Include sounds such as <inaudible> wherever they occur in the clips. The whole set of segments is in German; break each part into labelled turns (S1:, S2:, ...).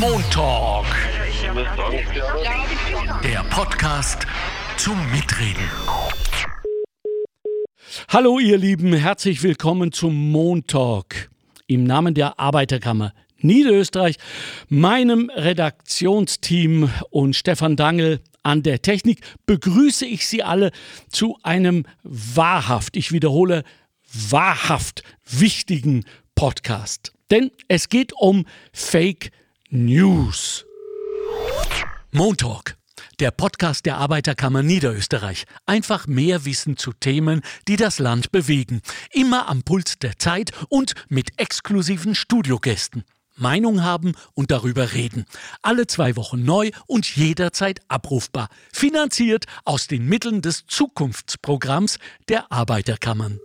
S1: Montalk. Der Podcast zum Mitreden.
S2: Hallo ihr Lieben, herzlich willkommen zum Montalk im Namen der Arbeiterkammer Niederösterreich, meinem Redaktionsteam und Stefan Dangel an der Technik begrüße ich Sie alle zu einem wahrhaft, ich wiederhole, wahrhaft wichtigen Podcast. Denn es geht um Fake News. Montalk, der Podcast der Arbeiterkammer Niederösterreich. Einfach mehr Wissen zu Themen, die das Land bewegen. Immer am Puls der Zeit und mit exklusiven Studiogästen. Meinung haben und darüber reden. Alle zwei Wochen neu und jederzeit abrufbar. Finanziert aus den Mitteln des Zukunftsprogramms der Arbeiterkammern.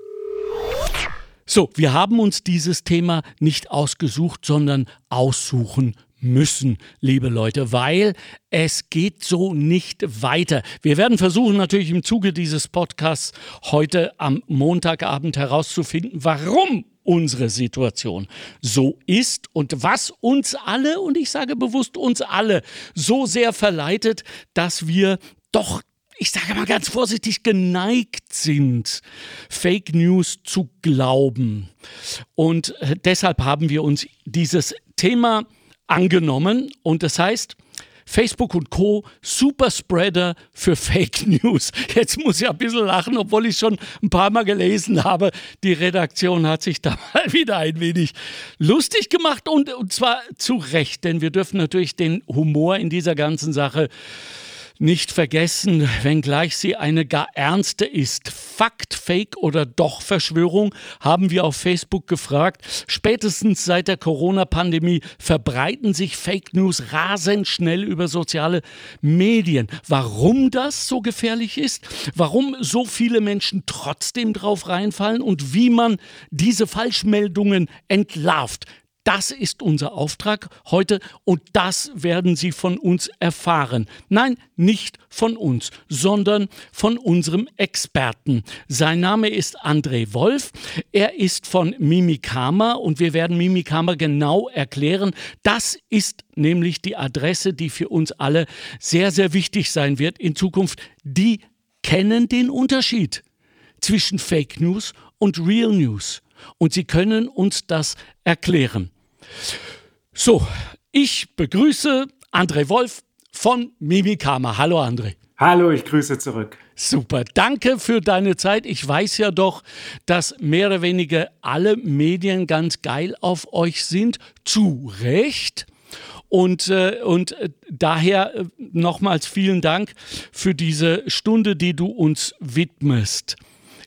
S2: So, wir haben uns dieses Thema nicht ausgesucht, sondern aussuchen müssen, liebe Leute, weil es geht so nicht weiter. Wir werden versuchen natürlich im Zuge dieses Podcasts heute am Montagabend herauszufinden, warum unsere Situation so ist und was uns alle, und ich sage bewusst uns alle, so sehr verleitet, dass wir doch ich sage mal ganz vorsichtig, geneigt sind, Fake News zu glauben. Und äh, deshalb haben wir uns dieses Thema angenommen. Und das heißt, Facebook und Co. Superspreader für <laughs> Fake News. Jetzt muss ich ein bisschen lachen, obwohl ich schon ein paar Mal gelesen habe. Die Redaktion hat sich da <laughs> mal wieder ein wenig lustig gemacht und, und zwar zu Recht, denn wir dürfen natürlich den Humor in dieser ganzen Sache nicht vergessen, wenngleich sie eine gar ernste ist. Fakt, Fake oder doch Verschwörung, haben wir auf Facebook gefragt. Spätestens seit der Corona-Pandemie verbreiten sich Fake News rasend schnell über soziale Medien. Warum das so gefährlich ist, warum so viele Menschen trotzdem drauf reinfallen und wie man diese Falschmeldungen entlarvt, das ist unser Auftrag heute und das werden Sie von uns erfahren. Nein, nicht von uns, sondern von unserem Experten. Sein Name ist André Wolf. Er ist von Mimikama und wir werden Mimikama genau erklären. Das ist nämlich die Adresse, die für uns alle sehr, sehr wichtig sein wird in Zukunft. Die kennen den Unterschied zwischen Fake News und Real News. Und sie können uns das erklären. So, ich begrüße André Wolf von Mimikama. Hallo André.
S3: Hallo, ich grüße zurück.
S2: Super, danke für deine Zeit. Ich weiß ja doch, dass mehr oder weniger alle Medien ganz geil auf euch sind. Zu Recht. Und, äh, und äh, daher äh, nochmals vielen Dank für diese Stunde, die du uns widmest.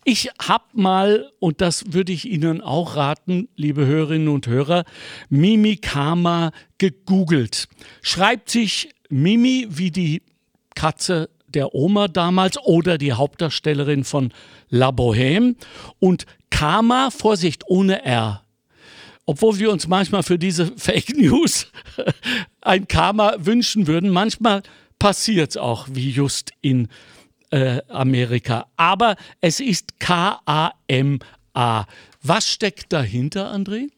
S2: Ich habe mal, und das würde ich Ihnen auch raten, liebe Hörerinnen und Hörer, Mimikama gegoogelt. Schreibt sich Mimi wie die Katze der Oma damals oder die Hauptdarstellerin von La Bohème und Karma, Vorsicht, ohne R. Obwohl wir uns manchmal für diese <laughs> Fake News ein Karma wünschen würden, manchmal passiert es auch, wie just in äh, Amerika. Aber es ist K-A-M-A. Was steckt dahinter, André?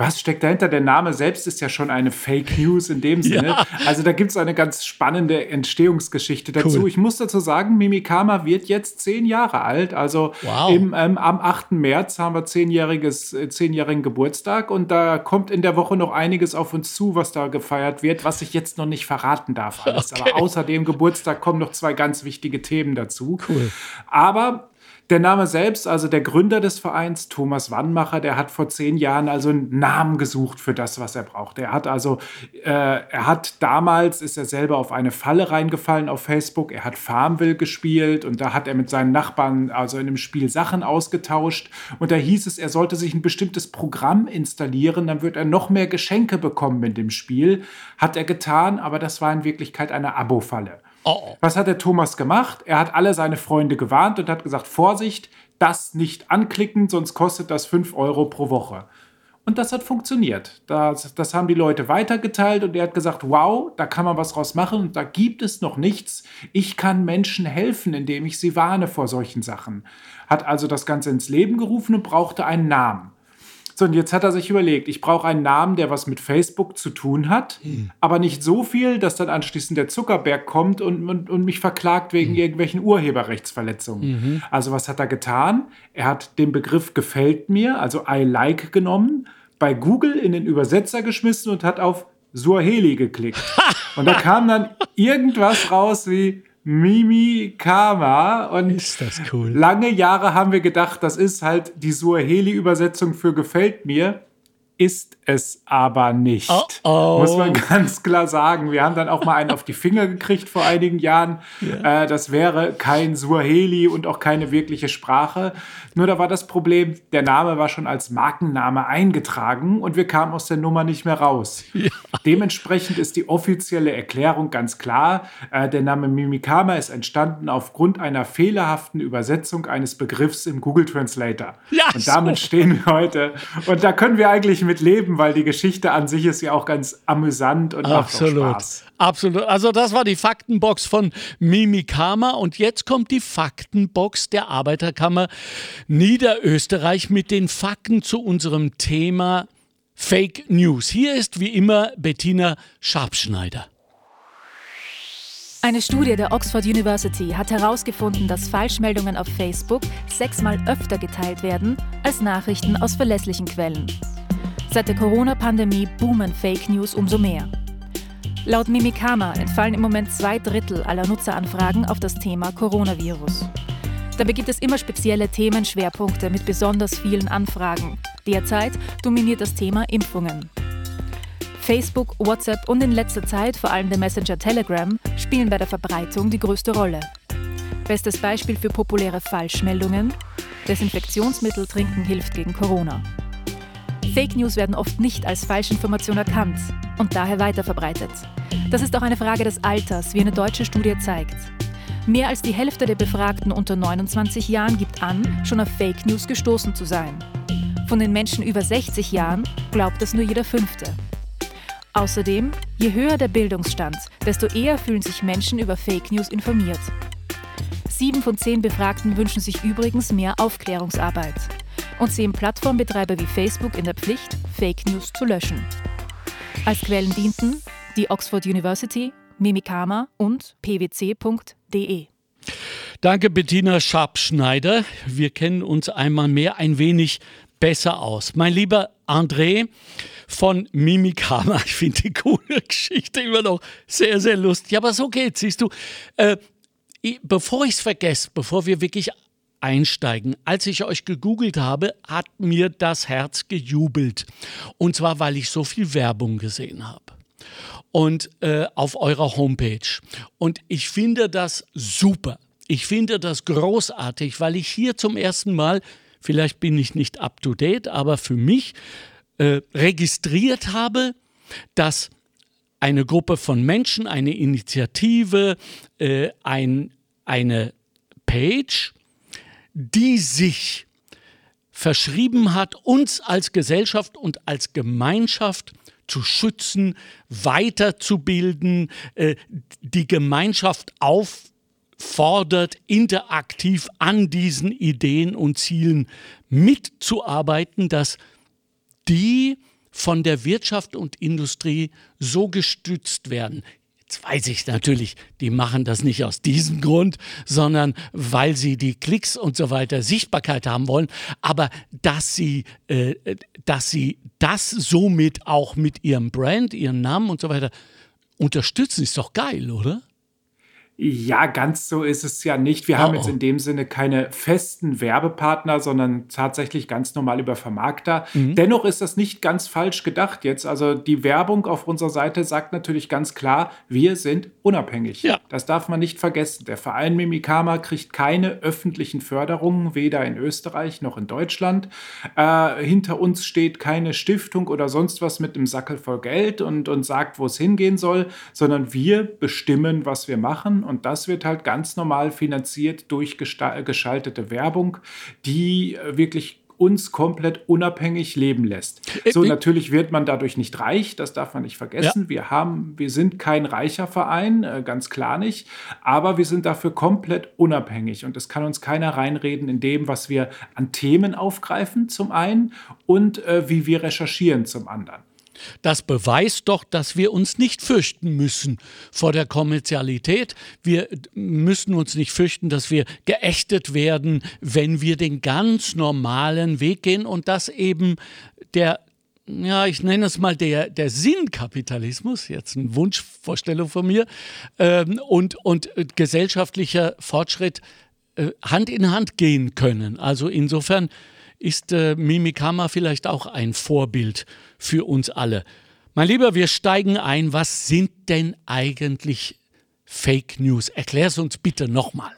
S3: Was steckt dahinter? Der Name selbst ist ja schon eine Fake News in dem <laughs> Sinne. Ja. Also da gibt es eine ganz spannende Entstehungsgeschichte dazu. Cool. Ich muss dazu sagen, Mimikama wird jetzt zehn Jahre alt. Also wow. im, ähm, am 8. März haben wir zehnjähriges, äh, zehnjährigen Geburtstag und da kommt in der Woche noch einiges auf uns zu, was da gefeiert wird, was ich jetzt noch nicht verraten darf. Alles. <laughs> Okay. Aber außer dem Geburtstag kommen noch zwei ganz wichtige Themen dazu. Cool. Aber der Name selbst, also der Gründer des Vereins, Thomas Wannmacher, der hat vor zehn Jahren also einen Namen gesucht für das, was er braucht. Er hat also, äh, er hat damals, ist er selber auf eine Falle reingefallen auf Facebook. Er hat Farmville gespielt und da hat er mit seinen Nachbarn also in dem Spiel Sachen ausgetauscht. Und da hieß es, er sollte sich ein bestimmtes Programm installieren, dann wird er noch mehr Geschenke bekommen mit dem Spiel. Hat er getan, aber das war in Wirklichkeit eine Abo-Falle. Oh. Was hat der Thomas gemacht? Er hat alle seine Freunde gewarnt und hat gesagt, Vorsicht, das nicht anklicken, sonst kostet das 5 Euro pro Woche. Und das hat funktioniert. Das, das haben die Leute weitergeteilt und er hat gesagt, wow, da kann man was draus machen und da gibt es noch nichts. Ich kann Menschen helfen, indem ich sie warne vor solchen Sachen. Hat also das Ganze ins Leben gerufen und brauchte einen Namen. So, und jetzt hat er sich überlegt, ich brauche einen Namen, der was mit Facebook zu tun hat, hm. aber nicht so viel, dass dann anschließend der Zuckerberg kommt und, und, und mich verklagt wegen hm. irgendwelchen Urheberrechtsverletzungen. Mhm. Also was hat er getan? Er hat den Begriff gefällt mir, also I like genommen, bei Google in den Übersetzer geschmissen und hat auf Suaheli geklickt. <laughs> und da kam dann irgendwas raus wie Mimi Kama. Und
S2: ist das cool.
S3: lange Jahre haben wir gedacht, das ist halt die Suaheli-Übersetzung für gefällt mir ist es aber nicht. Oh, oh. Muss man <laughs> ganz klar sagen. Wir haben dann auch mal einen auf die Finger gekriegt vor einigen Jahren. Yeah. Äh, das wäre kein Suaheli und auch keine wirkliche Sprache. Nur da war das Problem, der Name war schon als Markenname eingetragen und wir kamen aus der Nummer nicht mehr raus. <laughs> Ja. Dementsprechend ist die offizielle Erklärung ganz klar. Äh, der Name Mimikama ist entstanden aufgrund einer fehlerhaften Übersetzung eines Begriffs im Google Translator. Ja, und damit so. stehen wir heute. Und da können wir eigentlich mit leben, weil die Geschichte an sich ist ja auch ganz amüsant und
S2: Absolut.
S3: macht auch Spaß.
S2: Absolut. Also das war die Faktenbox von Mimikama und jetzt kommt die Faktenbox der Arbeiterkammer Niederösterreich mit den Fakten zu unserem Thema Fake News. Hier ist wie immer Bettina Scharpschneider.
S4: Eine Studie der Oxford University hat herausgefunden, dass Falschmeldungen auf Facebook sechsmal öfter geteilt werden als Nachrichten aus verlässlichen Quellen. Seit der Corona-Pandemie boomen Fake News umso mehr. Laut Mimikama entfallen im Moment zwei Drittel aller Nutzeranfragen auf das Thema Coronavirus. Dabei gibt es immer spezielle Themenschwerpunkte mit besonders vielen Anfragen. Derzeit dominiert das Thema Impfungen. Facebook, WhatsApp und in letzter Zeit vor allem der Messenger Telegram spielen bei der Verbreitung die größte Rolle. Bestes Beispiel für populäre Falschmeldungen: Desinfektionsmittel trinken hilft gegen Corona. Fake News werden oft nicht als Falschinformation erkannt und daher weiterverbreitet. Das ist auch eine Frage des Alters, wie eine deutsche Studie zeigt. Mehr als die Hälfte der Befragten unter 29 Jahren gibt an, schon auf Fake News gestoßen zu sein. Von den Menschen über 60 Jahren glaubt es nur jeder Fünfte. Außerdem, je höher der Bildungsstand, desto eher fühlen sich Menschen über Fake News informiert. Sieben von zehn Befragten wünschen sich übrigens mehr Aufklärungsarbeit und sehen Plattformbetreiber wie Facebook in der Pflicht, Fake News zu löschen. Als Quellen dienten die Oxford University, Mimikama und pwc.de.
S2: Danke, Bettina Scharpschneider. Wir kennen uns einmal mehr ein wenig besser aus. Mein lieber André von Mimikama, <laughs> ich finde die coole Geschichte immer noch sehr, sehr lustig. Aber so geht's, siehst du. Äh, bevor ich es vergesse, bevor wir wirklich einsteigen. Als ich euch gegoogelt habe, hat mir das Herz gejubelt. Und zwar, weil ich so viel Werbung gesehen habe. Und äh, auf eurer Homepage. Und ich finde das super. Ich finde das großartig, weil ich hier zum ersten Mal, vielleicht bin ich nicht up to date, aber für mich äh, registriert habe, dass eine Gruppe von Menschen, eine Initiative, äh, ein, eine Page, die sich verschrieben hat, uns als Gesellschaft und als Gemeinschaft zu schützen, weiterzubilden, äh, die Gemeinschaft auffordert, interaktiv an diesen Ideen und Zielen mitzuarbeiten, dass die von der Wirtschaft und Industrie so gestützt werden. Jetzt weiß ich natürlich, die machen das nicht aus diesem Grund, sondern weil sie die Klicks und so weiter Sichtbarkeit haben wollen. Aber dass sie, äh, dass sie das somit auch mit ihrem Brand, ihrem Namen und so weiter unterstützen, ist doch geil, oder?
S3: Ja, ganz so ist es ja nicht. Wir oh, haben jetzt oh. in dem Sinne keine festen Werbepartner, sondern tatsächlich ganz normal über Vermarkter. Mhm. Dennoch ist das nicht ganz falsch gedacht jetzt. Also die Werbung auf unserer Seite sagt natürlich ganz klar, wir sind unabhängig. Ja. Das darf man nicht vergessen. Der Verein Mimikama kriegt keine öffentlichen Förderungen, weder in Österreich noch in Deutschland. Äh, hinter uns steht keine Stiftung oder sonst was mit einem Sackel voll Geld und, und sagt, wo es hingehen soll, sondern wir bestimmen, was wir machen und das wird halt ganz normal finanziert durch geschaltete Werbung, die äh, wirklich uns komplett unabhängig leben lässt. Äh, so, natürlich wird man dadurch nicht reich, das darf man nicht vergessen. Ja. Wir haben, wir sind kein reicher Verein, äh, ganz klar nicht, aber wir sind dafür komplett unabhängig und es kann uns keiner reinreden in dem, was wir an Themen aufgreifen, zum einen, und äh, wie wir recherchieren zum anderen.
S2: Das beweist doch, dass wir uns nicht fürchten müssen vor der Kommerzialität. Wir müssen uns nicht fürchten, dass wir geächtet werden, wenn wir den ganz normalen Weg gehen und dass eben der ja, ich nenne es mal der, der Sinnkapitalismus, jetzt eine Wunschvorstellung von mir, ähm, und, und gesellschaftlicher Fortschritt äh, Hand in Hand gehen können. Also insofern ist äh, Mimikama vielleicht auch ein Vorbild für uns alle. Mein Lieber, wir steigen ein. Was sind denn eigentlich Fake News? Erklär es uns bitte nochmal.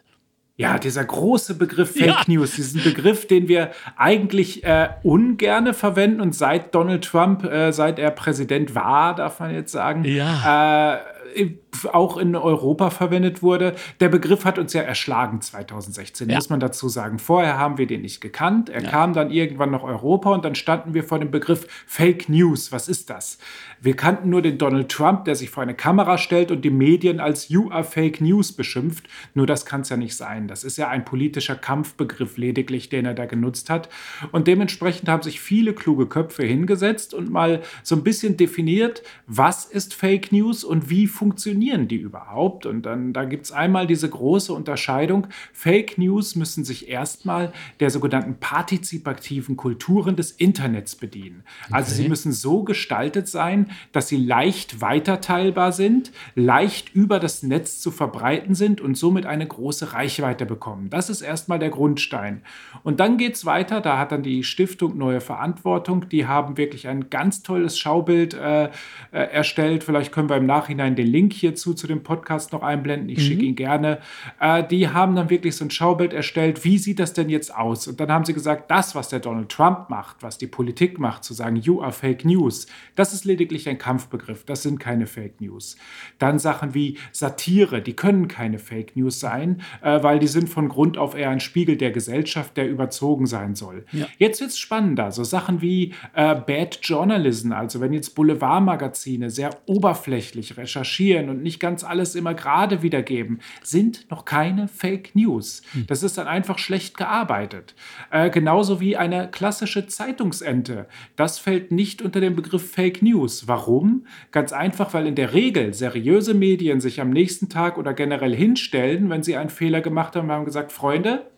S3: Ja, dieser große Begriff Fake ja. News, diesen Begriff, den wir eigentlich äh, ungerne verwenden und seit Donald Trump, äh, seit er Präsident war, darf man jetzt sagen, ja. äh, auch in Europa verwendet wurde. Der Begriff hat uns ja erschlagen 2016, ja. muss man dazu sagen. Vorher haben wir den nicht gekannt. Er ja. kam dann irgendwann nach Europa und dann standen wir vor dem Begriff Fake News. Was ist das? Wir kannten nur den Donald Trump, der sich vor eine Kamera stellt und die Medien als You are Fake News beschimpft. Nur das kann es ja nicht sein. Das ist ja ein politischer Kampfbegriff lediglich, den er da genutzt hat. Und dementsprechend haben sich viele kluge Köpfe hingesetzt und mal so ein bisschen definiert, was ist Fake News und wie funktioniert funktionieren die überhaupt? Und dann da gibt es einmal diese große Unterscheidung. Fake News müssen sich erstmal der sogenannten partizipativen Kulturen des Internets bedienen. Okay. Also sie müssen so gestaltet sein, dass sie leicht weiterteilbar sind, leicht über das Netz zu verbreiten sind und somit eine große Reichweite bekommen. Das ist erstmal der Grundstein. Und dann geht es weiter. Da hat dann die Stiftung Neue Verantwortung. Die haben wirklich ein ganz tolles Schaubild äh, äh, erstellt. Vielleicht können wir im Nachhinein den Link hier hierzu zu dem Podcast noch einblenden. Ich mhm. schicke ihn gerne. Äh, die haben dann wirklich so ein Schaubild erstellt. Wie sieht das denn jetzt aus? Und dann haben sie gesagt, das, was der Donald Trump macht, was die Politik macht, zu sagen, you are fake news, das ist lediglich ein Kampfbegriff. Das sind keine Fake News. Dann Sachen wie Satire, die können keine Fake News sein, äh, weil die sind von Grund auf eher ein Spiegel der Gesellschaft, der überzogen sein soll. Ja. Jetzt wird es spannender. So Sachen wie äh, Bad Journalism, also wenn jetzt Boulevardmagazine sehr oberflächlich recherchieren und nicht ganz alles immer gerade wiedergeben, sind noch keine Fake News. Hm. Das ist dann einfach schlecht gearbeitet. Äh, genauso wie eine klassische Zeitungsente. Das fällt nicht unter den Begriff Fake News. Warum? Ganz einfach, weil in der Regel seriöse Medien sich am nächsten Tag oder generell hinstellen, wenn sie einen Fehler gemacht haben, haben gesagt, Freunde,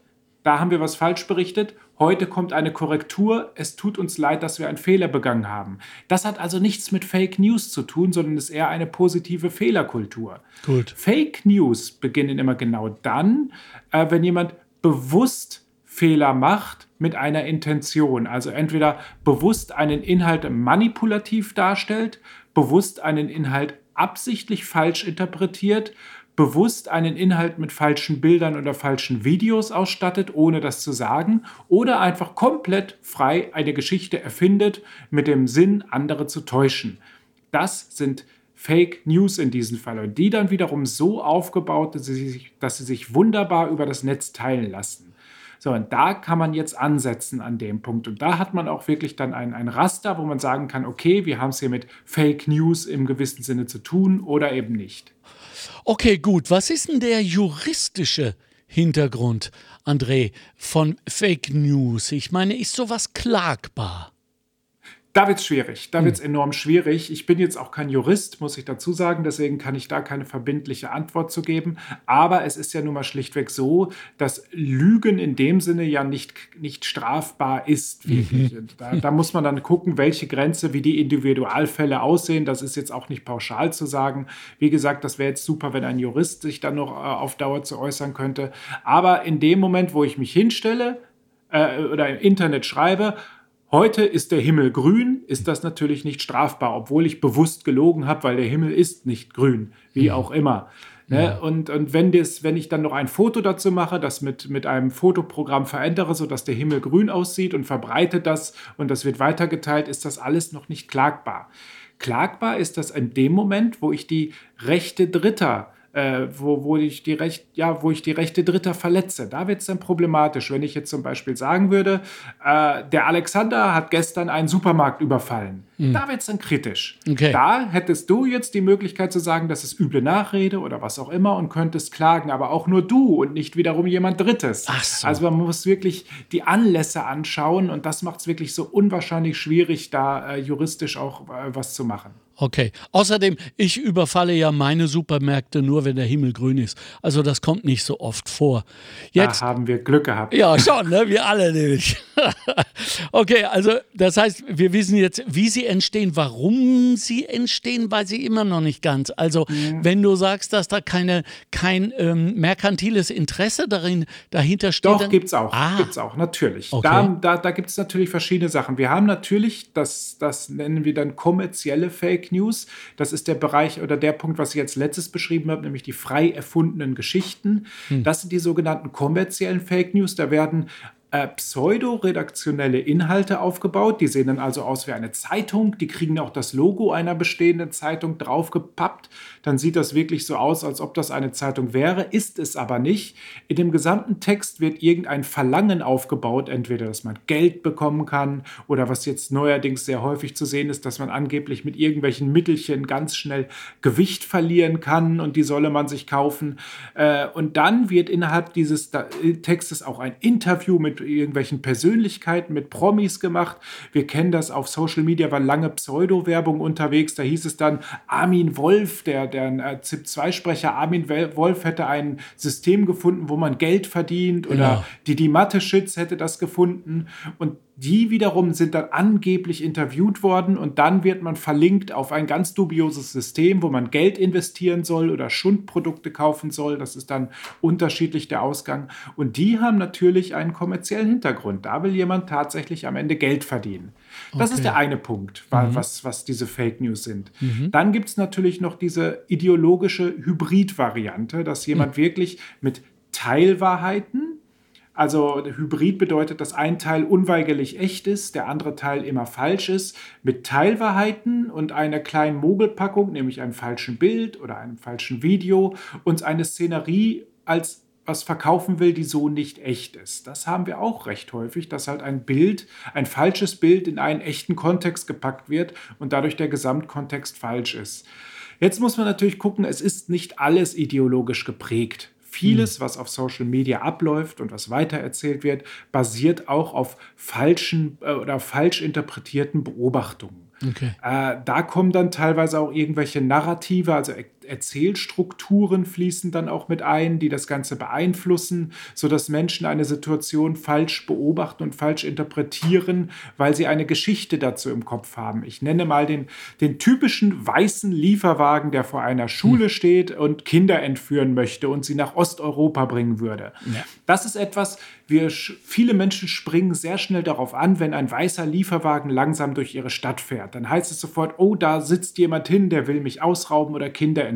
S3: da haben wir was falsch berichtet, heute kommt eine Korrektur, es tut uns leid, dass wir einen Fehler begangen haben. Das hat also nichts mit Fake News zu tun, sondern ist eher eine positive Fehlerkultur. Gut. Fake News beginnen immer genau dann, äh, wenn jemand bewusst Fehler macht mit einer Intention. Also entweder bewusst einen Inhalt manipulativ darstellt, bewusst einen Inhalt absichtlich falsch interpretiert bewusst einen Inhalt mit falschen Bildern oder falschen Videos ausstattet, ohne das zu sagen, oder einfach komplett frei eine Geschichte erfindet mit dem Sinn, andere zu täuschen. Das sind Fake News in diesem Fall und die dann wiederum so aufgebaut, dass sie sich, dass sie sich wunderbar über das Netz teilen lassen. So, und da kann man jetzt ansetzen an dem Punkt. Und da hat man auch wirklich dann ein, ein Raster, wo man sagen kann, okay, wir haben es hier mit Fake News im gewissen Sinne zu tun oder eben nicht.
S2: Okay, gut. Was ist denn der juristische Hintergrund, André, von Fake News? Ich meine, ist sowas klagbar?
S3: Da wird es schwierig. Da wird es hm. enorm schwierig. Ich bin jetzt auch kein Jurist, muss ich dazu sagen. Deswegen kann ich da keine verbindliche Antwort zu geben. Aber es ist ja nun mal schlichtweg so, dass Lügen in dem Sinne ja nicht, nicht strafbar ist. Mhm. Da, da, muss man dann gucken, welche Grenze, wie die Individualfälle aussehen. Das ist jetzt auch nicht pauschal zu sagen. Wie gesagt, das wäre jetzt super, wenn ein Jurist sich dann noch äh, auf Dauer zu äußern könnte. Aber in dem Moment, wo ich mich hinstelle, äh, oder im Internet schreibe, Heute ist der Himmel grün, ist das natürlich nicht strafbar, obwohl ich bewusst gelogen habe, weil der Himmel ist nicht grün, wie mhm. auch immer. Ne? Ja. Und, und wenn, das, wenn ich dann noch ein Foto dazu mache, das mit, mit einem Fotoprogramm verändere, sodass der Himmel grün aussieht und verbreite das und das wird weitergeteilt, ist das alles noch nicht klagbar. Klagbar ist das in dem Moment, wo ich die Rechte Dritter äh, wo, wo, ich die Recht, ja, wo ich die Rechte Dritter verletze. Da wird es dann problematisch. Wenn ich jetzt zum Beispiel sagen würde, äh, der Alexander hat gestern einen Supermarkt überfallen. Mhm. Da wird es dann kritisch. Okay. Da hättest du jetzt die Möglichkeit zu sagen, das ist üble Nachrede oder was auch immer und könntest klagen, aber auch nur du und nicht wiederum jemand Drittes. Ach so. Also man muss wirklich die Anlässe anschauen und das macht es wirklich so unwahrscheinlich schwierig, da äh, juristisch auch äh, was zu machen.
S2: Okay. Außerdem, ich überfalle ja meine Supermärkte nur, wenn der Himmel grün ist. Also das kommt nicht so oft vor.
S3: Jetzt da haben wir Glück gehabt.
S2: Ja, schon, ne? wir alle nämlich. <laughs> okay, also das heißt, wir wissen jetzt, wie sie entstehen, warum sie entstehen, weiß ich immer noch nicht ganz. Also mhm. wenn du sagst, dass da keine, kein ähm, merkantiles Interesse darin, dahinter steht.
S3: Doch, gibt es auch. Ah. Gibt's auch, natürlich. Okay. Da, da, da gibt es natürlich verschiedene Sachen. Wir haben natürlich, das, das nennen wir dann kommerzielle Fake Fake News. Das ist der Bereich oder der Punkt, was ich jetzt letztes beschrieben habe, nämlich die frei erfundenen Geschichten. Hm. Das sind die sogenannten kommerziellen Fake News. Da werden äh, pseudo-redaktionelle Inhalte aufgebaut. Die sehen dann also aus wie eine Zeitung. Die kriegen auch das Logo einer bestehenden Zeitung draufgepappt. Dann sieht das wirklich so aus, als ob das eine Zeitung wäre, ist es aber nicht. In dem gesamten Text wird irgendein Verlangen aufgebaut, entweder dass man Geld bekommen kann oder was jetzt neuerdings sehr häufig zu sehen ist, dass man angeblich mit irgendwelchen Mittelchen ganz schnell Gewicht verlieren kann und die solle man sich kaufen. Äh, und dann wird innerhalb dieses Textes auch ein Interview mit irgendwelchen Persönlichkeiten, mit Promis gemacht. Wir kennen das auf Social Media, war lange Pseudo-Werbung unterwegs. Da hieß es dann, Armin Wolf, der, der äh, ZIP-2-Sprecher Armin Wolf hätte ein System gefunden, wo man Geld verdient oder ja. Didi Mathe-Schütz hätte das gefunden. Und die wiederum sind dann angeblich interviewt worden und dann wird man verlinkt auf ein ganz dubioses System, wo man Geld investieren soll oder Schundprodukte kaufen soll. Das ist dann unterschiedlich der Ausgang. Und die haben natürlich einen kommerziellen Hintergrund. Da will jemand tatsächlich am Ende Geld verdienen. Das okay. ist der eine Punkt, mhm. was, was diese Fake News sind. Mhm. Dann gibt es natürlich noch diese ideologische Hybrid-Variante, dass jemand mhm. wirklich mit Teilwahrheiten also Hybrid bedeutet, dass ein Teil unweigerlich echt ist, der andere Teil immer falsch ist, mit Teilwahrheiten und einer kleinen Mogelpackung, nämlich einem falschen Bild oder einem falschen Video, uns eine Szenerie als was verkaufen will, die so nicht echt ist. Das haben wir auch recht häufig, dass halt ein Bild, ein falsches Bild in einen echten Kontext gepackt wird und dadurch der Gesamtkontext falsch ist. Jetzt muss man natürlich gucken, es ist nicht alles ideologisch geprägt. Vieles, mhm. was auf Social Media abläuft und was weitererzählt wird, basiert auch auf falschen äh, oder falsch interpretierten Beobachtungen. Okay. Äh, da kommen dann teilweise auch irgendwelche Narrative, also Erzählstrukturen fließen dann auch mit ein, die das Ganze beeinflussen, sodass Menschen eine Situation falsch beobachten und falsch interpretieren, weil sie eine Geschichte dazu im Kopf haben. Ich nenne mal den, den typischen weißen Lieferwagen, der vor einer Schule hm. steht und Kinder entführen möchte und sie nach Osteuropa bringen würde. Ja. Das ist etwas, wir, viele Menschen springen sehr schnell darauf an, wenn ein weißer Lieferwagen langsam durch ihre Stadt fährt. Dann heißt es sofort, oh, da sitzt jemand hin, der will mich ausrauben oder Kinder entführen.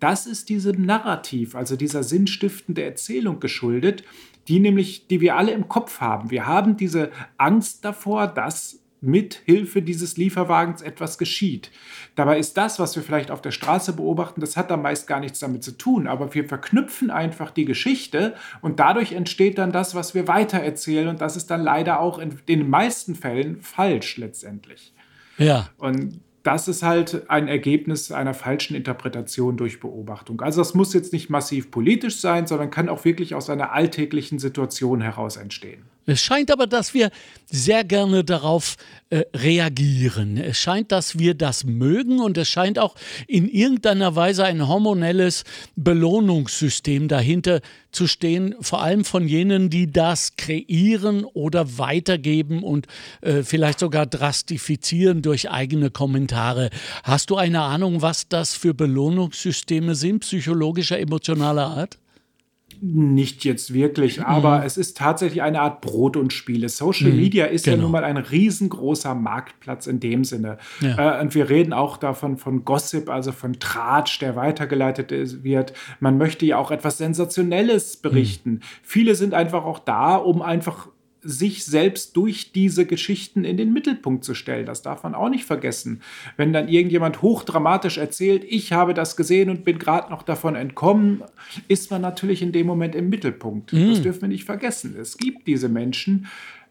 S3: Das ist diesem Narrativ, also dieser sinnstiftende Erzählung geschuldet, die nämlich, die wir alle im Kopf haben. Wir haben diese Angst davor, dass mit Hilfe dieses Lieferwagens etwas geschieht. Dabei ist das, was wir vielleicht auf der Straße beobachten, das hat da meist gar nichts damit zu tun, aber wir verknüpfen einfach die Geschichte und dadurch entsteht dann das, was wir weitererzählen und das ist dann leider auch in den meisten Fällen falsch letztendlich. Ja. Und das ist halt ein Ergebnis einer falschen Interpretation durch Beobachtung. Also das muss jetzt nicht massiv politisch sein, sondern kann auch wirklich aus einer alltäglichen Situation heraus entstehen.
S2: Es scheint aber, dass wir sehr gerne darauf äh, reagieren. Es scheint, dass wir das mögen und es scheint auch in irgendeiner Weise ein hormonelles Belohnungssystem dahinter zu stehen, vor allem von jenen, die das kreieren oder weitergeben und äh, vielleicht sogar drastifizieren durch eigene Kommentare. Hast du eine Ahnung, was das für Belohnungssysteme sind, psychologischer, emotionaler Art?
S3: Nicht jetzt wirklich, mhm. aber es ist tatsächlich eine Art Brot und Spiele. Social mhm, Media ist genau. ja nun mal ein riesengroßer Marktplatz in dem Sinne. Ja. Äh, und wir reden auch davon von Gossip, also von Tratsch, der weitergeleitet wird. Man möchte ja auch etwas Sensationelles berichten. Mhm. Viele sind einfach auch da, um einfach sich selbst durch diese Geschichten in den Mittelpunkt zu stellen. Das darf man auch nicht vergessen. Wenn dann irgendjemand hochdramatisch erzählt, ich habe das gesehen und bin gerade noch davon entkommen, ist man natürlich in dem Moment im Mittelpunkt. Mhm. Das dürfen wir nicht vergessen. Es gibt diese Menschen,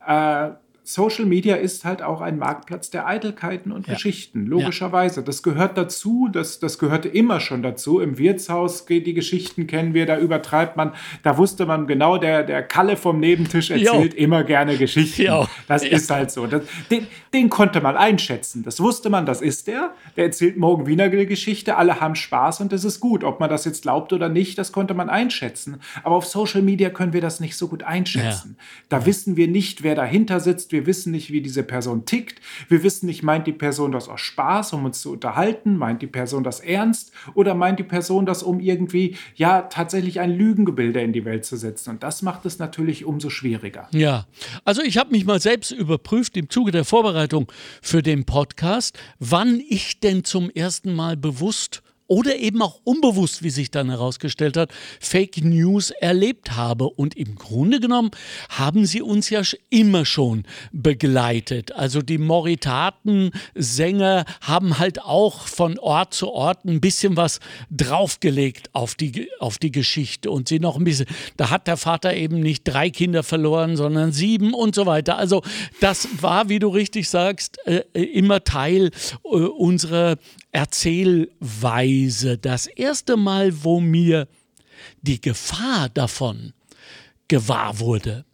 S3: äh, Social Media ist halt auch ein Marktplatz der Eitelkeiten und ja. Geschichten, logischerweise. Ja. Das gehört dazu, das, das gehörte immer schon dazu. Im Wirtshaus geht die Geschichten, kennen wir, da übertreibt man, da wusste man genau, der, der Kalle vom Nebentisch erzählt jo. immer gerne Geschichten. Jo. Das ja. ist halt so. Das, den, den, konnte man einschätzen. Das wusste man, das ist der. Der erzählt morgen wieder eine Geschichte, alle haben Spaß und das ist gut. Ob man das jetzt glaubt oder nicht, das konnte man einschätzen. Aber auf Social Media können wir das nicht so gut einschätzen. Da wissen wir nicht, wer dahinter sitzt. Wir wir wissen nicht, wie diese Person tickt. Wir wissen nicht, meint die Person das aus Spaß, um uns zu unterhalten? Meint die Person das ernst? Oder meint die Person das, um irgendwie, ja, tatsächlich ein Lügengebilde in die Welt zu setzen? Und das macht es natürlich umso schwieriger.
S2: Ja, also ich habe mich mal selbst überprüft im Zuge der Vorbereitung für den Podcast, wann ich denn zum ersten Mal bewusst oder eben auch unbewusst, wie sich dann herausgestellt hat, Fake News erlebt habe. Und im Grunde genommen haben sie uns ja immer schon begleitet. Also die Moritaten-Sänger haben halt auch von Ort zu Ort ein bisschen was draufgelegt auf die, auf die Geschichte und sie noch ein bisschen, da hat der Vater eben nicht drei Kinder verloren, sondern sieben und so weiter. Also das war, wie du richtig sagst, äh, immer Teil äh, unserer Erzählweise. Das erste Mal, wo mir die Gefahr davon gewahr wurde,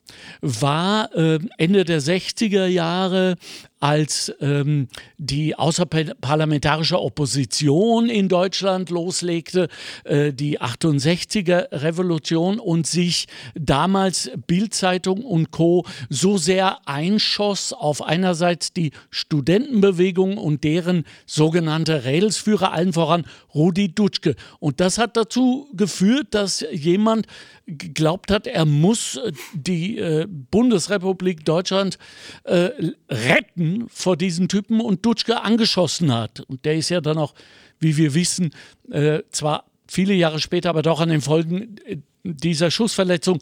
S2: war äh, Ende der 60er Jahre als ähm, die außerparlamentarische Opposition in Deutschland loslegte, äh, die 68er Revolution und sich damals Bildzeitung und Co. so sehr einschoss auf einerseits die Studentenbewegung und deren sogenannte Rädelsführer, allen voran Rudi Dutschke. Und das hat dazu geführt, dass jemand geglaubt hat, er muss die äh, Bundesrepublik Deutschland äh, retten vor diesen Typen und Dutschke angeschossen hat. Und der ist ja dann auch, wie wir wissen, äh, zwar viele Jahre später, aber doch an den Folgen äh, dieser Schussverletzung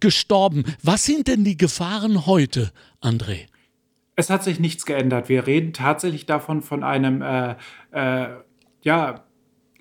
S2: gestorben. Was sind denn die Gefahren heute, André?
S3: Es hat sich nichts geändert. Wir reden tatsächlich davon von einem äh, äh, ja,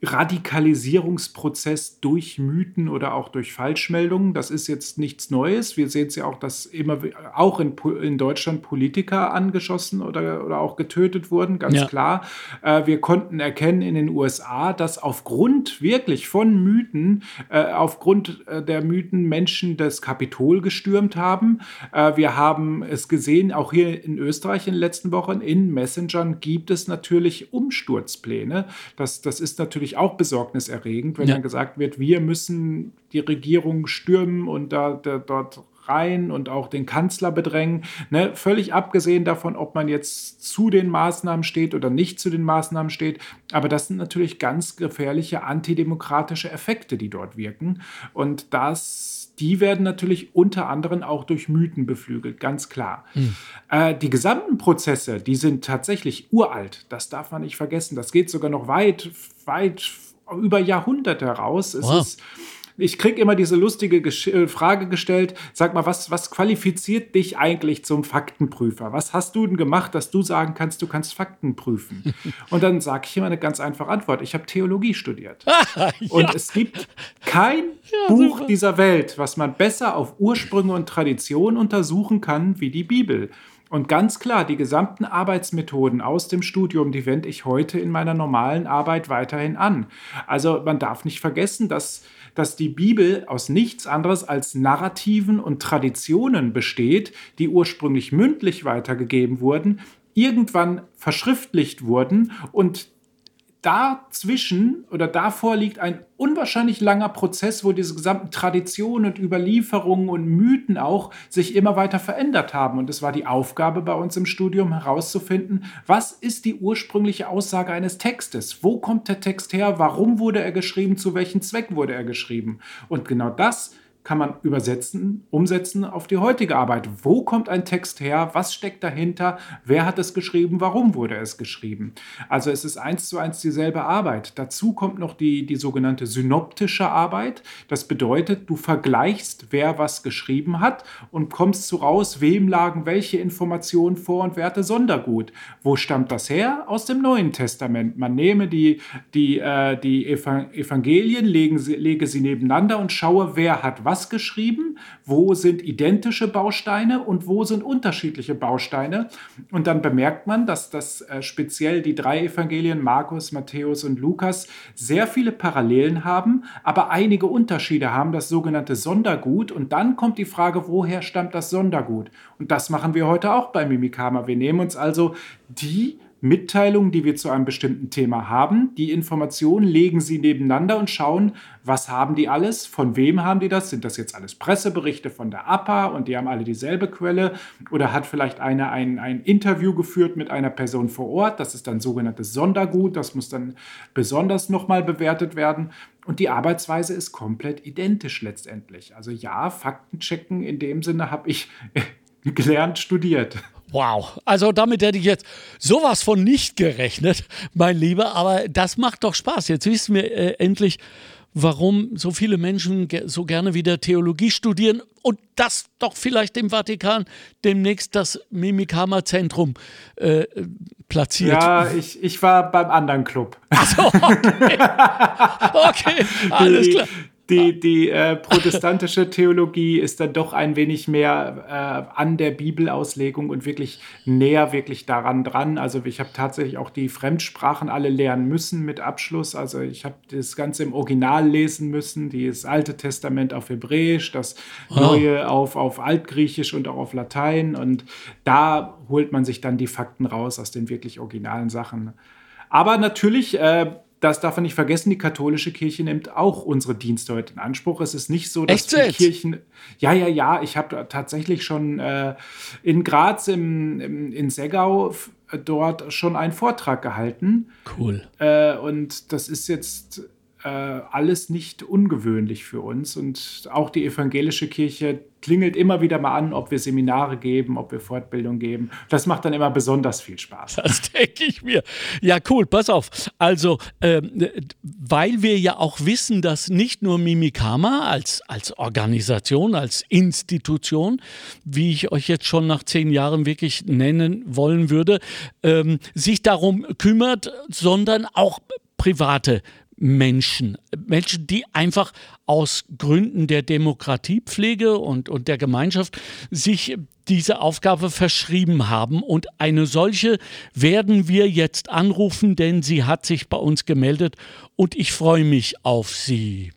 S3: Radikalisierungsprozess durch Mythen oder auch durch Falschmeldungen. Das ist jetzt nichts Neues. Wir sehen es ja auch, dass immer auch in, in Deutschland Politiker angeschossen oder, oder auch getötet wurden, ganz ja. klar. Äh, wir konnten erkennen in den USA, dass aufgrund wirklich von Mythen, äh, aufgrund äh, der Mythen Menschen das Kapitol gestürmt haben. Äh, wir haben es gesehen, auch hier in Österreich in den letzten Wochen, in Messengern gibt es natürlich Umsturzpläne. Das, das ist natürlich natürlich auch besorgniserregend, wenn ja. dann gesagt wird, wir müssen die Regierung stürmen und da, da dort rein und auch den Kanzler bedrängen. Ne? Völlig abgesehen davon, ob man jetzt zu den Maßnahmen steht oder nicht zu den Maßnahmen steht. Aber das sind natürlich ganz gefährliche antidemokratische Effekte, die dort wirken. Und das, die werden natürlich unter anderem auch durch Mythen beflügelt, ganz klar. Hm. Äh, die gesamten Prozesse, die sind tatsächlich uralt. Das darf man nicht vergessen. Das geht sogar noch weit weit über Jahrhunderte heraus. Es wow. ist ich kriege immer diese lustige Gesch äh, Frage gestellt, sag mal, was, was qualifiziert dich eigentlich zum Faktenprüfer? Was hast du denn gemacht, dass du sagen kannst, du kannst Fakten prüfen? <laughs> Und dann sage ich immer eine ganz einfache Antwort. Ich habe Theologie studiert. <laughs> ja. Und es gibt kein ja, Buch super. dieser Welt, was man besser auf Ursprünge und Tradition untersuchen kann wie die Bibel. Und ganz klar, die gesamten Arbeitsmethoden aus dem Studium, die wende ich heute in meiner normalen Arbeit weiterhin an. Also man darf nicht vergessen, dass, dass die Bibel aus nichts anderes als Narrativen und Traditionen besteht, die ursprünglich mündlich weitergegeben wurden, irgendwann verschriftlicht wurden und dazwischen oder davor liegt ein unwahrscheinlich langer Prozess, wo diese gesamten Traditionen und Überlieferungen und Mythen auch sich immer weiter verändert haben. Und es war die Aufgabe bei uns im Studium herauszufinden, was ist die ursprüngliche Aussage eines Textes? Wo kommt der Text her? Warum wurde er geschrieben? Zu welchem Zweck wurde er geschrieben? Und genau das kann man übersetzen, umsetzen auf die heutige Arbeit. Wo kommt ein Text her? Was steckt dahinter? Wer hat es geschrieben? Warum wurde es geschrieben? Also es ist eins zu eins dieselbe Arbeit. Dazu kommt noch die, die sogenannte synoptische Arbeit. Das bedeutet, du vergleichst, wer was geschrieben hat und kommst zu raus, wem lagen welche Informationen vor und wer hatte Sondergut. Wo stammt das her? Aus dem Neuen Testament. Man nehme die, die, äh, die Evangelien, legen sie, lege sie nebeneinander und schaue, wer hat was was geschrieben, wo sind identische Bausteine und wo sind unterschiedliche Bausteine. Und dann bemerkt man, dass das äh, speziell die drei Evangelien, Markus, Matthäus und Lukas, sehr viele Parallelen haben, aber einige Unterschiede haben, das sogenannte Sondergut. Und dann kommt die Frage, woher stammt das Sondergut? Und das machen wir heute auch bei Mimikama. Wir nehmen uns also die Mitteilungen, die wir zu einem bestimmten Thema haben. Die Informationen legen sie nebeneinander und schauen, was haben die alles, von wem haben die das? Sind das jetzt alles Presseberichte von der APA und die haben alle dieselbe Quelle? Oder hat vielleicht einer ein, ein Interview geführt mit einer Person vor Ort? Das ist dann sogenanntes Sondergut, das muss dann besonders nochmal bewertet werden. Und die Arbeitsweise ist komplett identisch letztendlich. Also ja, Faktenchecken in dem Sinne habe ich <laughs> gelernt, studiert.
S2: Wow, also damit hätte ich jetzt sowas von nicht gerechnet, <laughs> mein Lieber, aber das macht doch Spaß. Jetzt wissen wir äh, endlich, warum so viele Menschen ge so gerne wieder Theologie studieren und das doch vielleicht im Vatikan demnächst das Mimikama-Zentrum äh, platziert.
S3: Ja, ich, ich war beim anderen Club.
S2: Achso, okay. <laughs> okay, alles klar
S3: die, die äh, protestantische Theologie ist dann doch ein wenig mehr äh, an der Bibelauslegung und wirklich näher wirklich daran dran. Also ich habe tatsächlich auch die Fremdsprachen alle lernen müssen mit Abschluss. Also ich habe das Ganze im Original lesen müssen, das Alte Testament auf Hebräisch, das oh. Neue auf, auf Altgriechisch und auch auf Latein. Und da holt man sich dann die Fakten raus aus den wirklich originalen Sachen. Aber natürlich äh, das darf man nicht vergessen, die katholische Kirche nimmt auch unsere Dienste heute in Anspruch. Es ist nicht so, dass Echt die Kirchen. Ja, ja, ja. Ich habe tatsächlich schon äh, in Graz im, im, in Seggau dort schon einen Vortrag gehalten.
S2: Cool.
S3: Äh, und das ist jetzt äh, alles nicht ungewöhnlich für uns. Und auch die evangelische Kirche klingelt immer wieder mal an, ob wir Seminare geben, ob wir Fortbildung geben. Das macht dann immer besonders viel Spaß. <laughs>
S2: Das denke ich mir. Ja, cool, pass auf. Also, ähm, weil wir ja auch wissen, dass nicht nur Mimikama als, als Organisation, als Institution, wie ich euch jetzt schon nach zehn Jahren wirklich nennen wollen würde, ähm, sich darum kümmert, sondern auch private Menschen. Menschen, die einfach aus Gründen der Demokratiepflege und, und der Gemeinschaft sich diese Aufgabe verschrieben haben. Und eine solche werden wir jetzt anrufen, denn sie hat sich bei uns gemeldet und ich freue mich auf sie.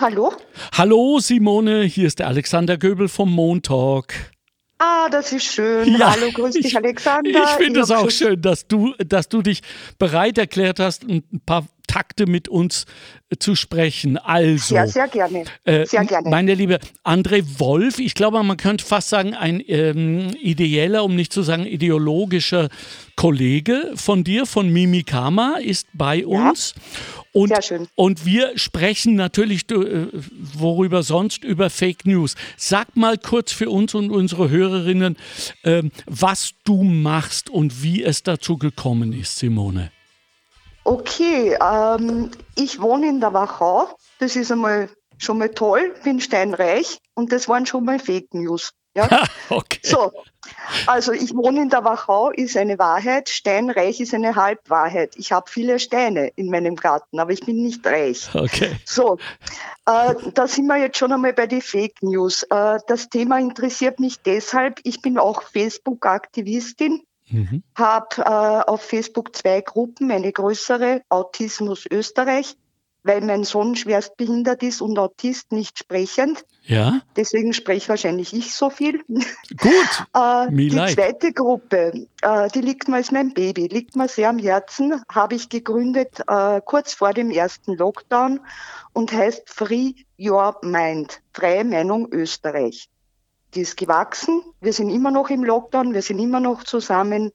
S5: Hallo?
S2: Hallo Simone, hier ist der Alexander Göbel vom Montalk.
S5: Ah, das ist schön. Ja, Hallo, grüß dich, Alexander.
S2: Ich finde es auch schön, dass du, dass du dich bereit erklärt hast, ein paar Takte mit uns äh, zu sprechen. Also,
S5: ja, sehr gerne. Äh, sehr
S2: gerne. Meine liebe André Wolf, ich glaube, man könnte fast sagen, ein ähm, ideeller, um nicht zu sagen ideologischer Kollege von dir, von Mimikama, ist bei ja. uns. Und, Sehr schön. Und wir sprechen natürlich, äh, worüber sonst, über Fake News. Sag mal kurz für uns und unsere Hörerinnen, ähm, was du machst und wie es dazu gekommen ist, Simone.
S5: Okay, ähm, ich wohne in der Wachau. Das ist einmal schon mal toll, bin steinreich und das waren schon mal Fake News. Ja? <laughs>
S2: okay.
S5: So, also ich wohne in der Wachau, ist eine Wahrheit. Steinreich ist eine Halbwahrheit. Ich habe viele Steine in meinem Garten, aber ich bin nicht reich.
S2: Okay.
S5: So, äh, da sind wir jetzt schon einmal bei den Fake News. Äh, das Thema interessiert mich deshalb. Ich bin auch Facebook-Aktivistin. Mhm. Habe äh, auf Facebook zwei Gruppen, eine größere, Autismus Österreich, weil mein Sohn schwerst behindert ist und Autist nicht sprechend.
S2: Ja.
S5: Deswegen spreche wahrscheinlich ich so viel. <laughs>
S2: Gut.
S5: äh, die leid. zweite Gruppe, äh, die liegt mir als mein Baby, liegt mir sehr am Herzen, habe ich gegründet äh, kurz vor dem ersten Lockdown und heißt Free Your Mind, freie Meinung Österreich. Die ist gewachsen. Wir sind immer noch im Lockdown, wir sind immer noch zusammen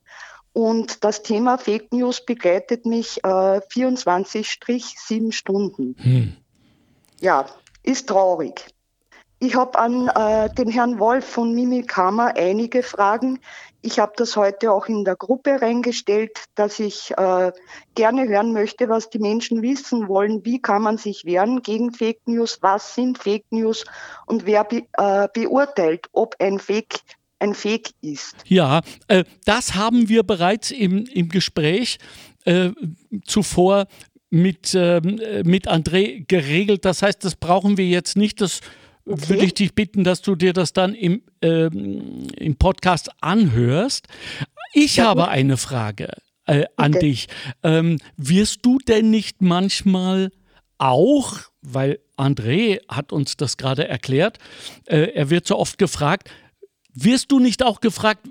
S5: und das Thema Fake News begleitet mich äh, 24-7 Stunden. Hm. Ja, ist traurig. Ich habe an äh, den Herrn Wolf von Mimikama einige Fragen. Ich habe das heute auch in der Gruppe reingestellt, dass ich äh, gerne hören möchte, was die Menschen wissen wollen. Wie kann man sich wehren gegen Fake News? Was sind Fake News? Und wer be äh, beurteilt, ob ein Fake ein Fake ist?
S2: Ja, äh, das haben wir bereits im, im Gespräch äh, zuvor mit, ähm, mit André geregelt. Das heißt, das brauchen wir jetzt nicht. Das okay. würde ich dich bitten, dass du dir das dann im, ähm, im Podcast anhörst. Ich ja, habe eine Frage äh, an dich. Ähm, wirst du denn nicht manchmal auch, weil André hat uns das gerade erklärt, äh, er wird so oft gefragt, wirst du nicht auch gefragt,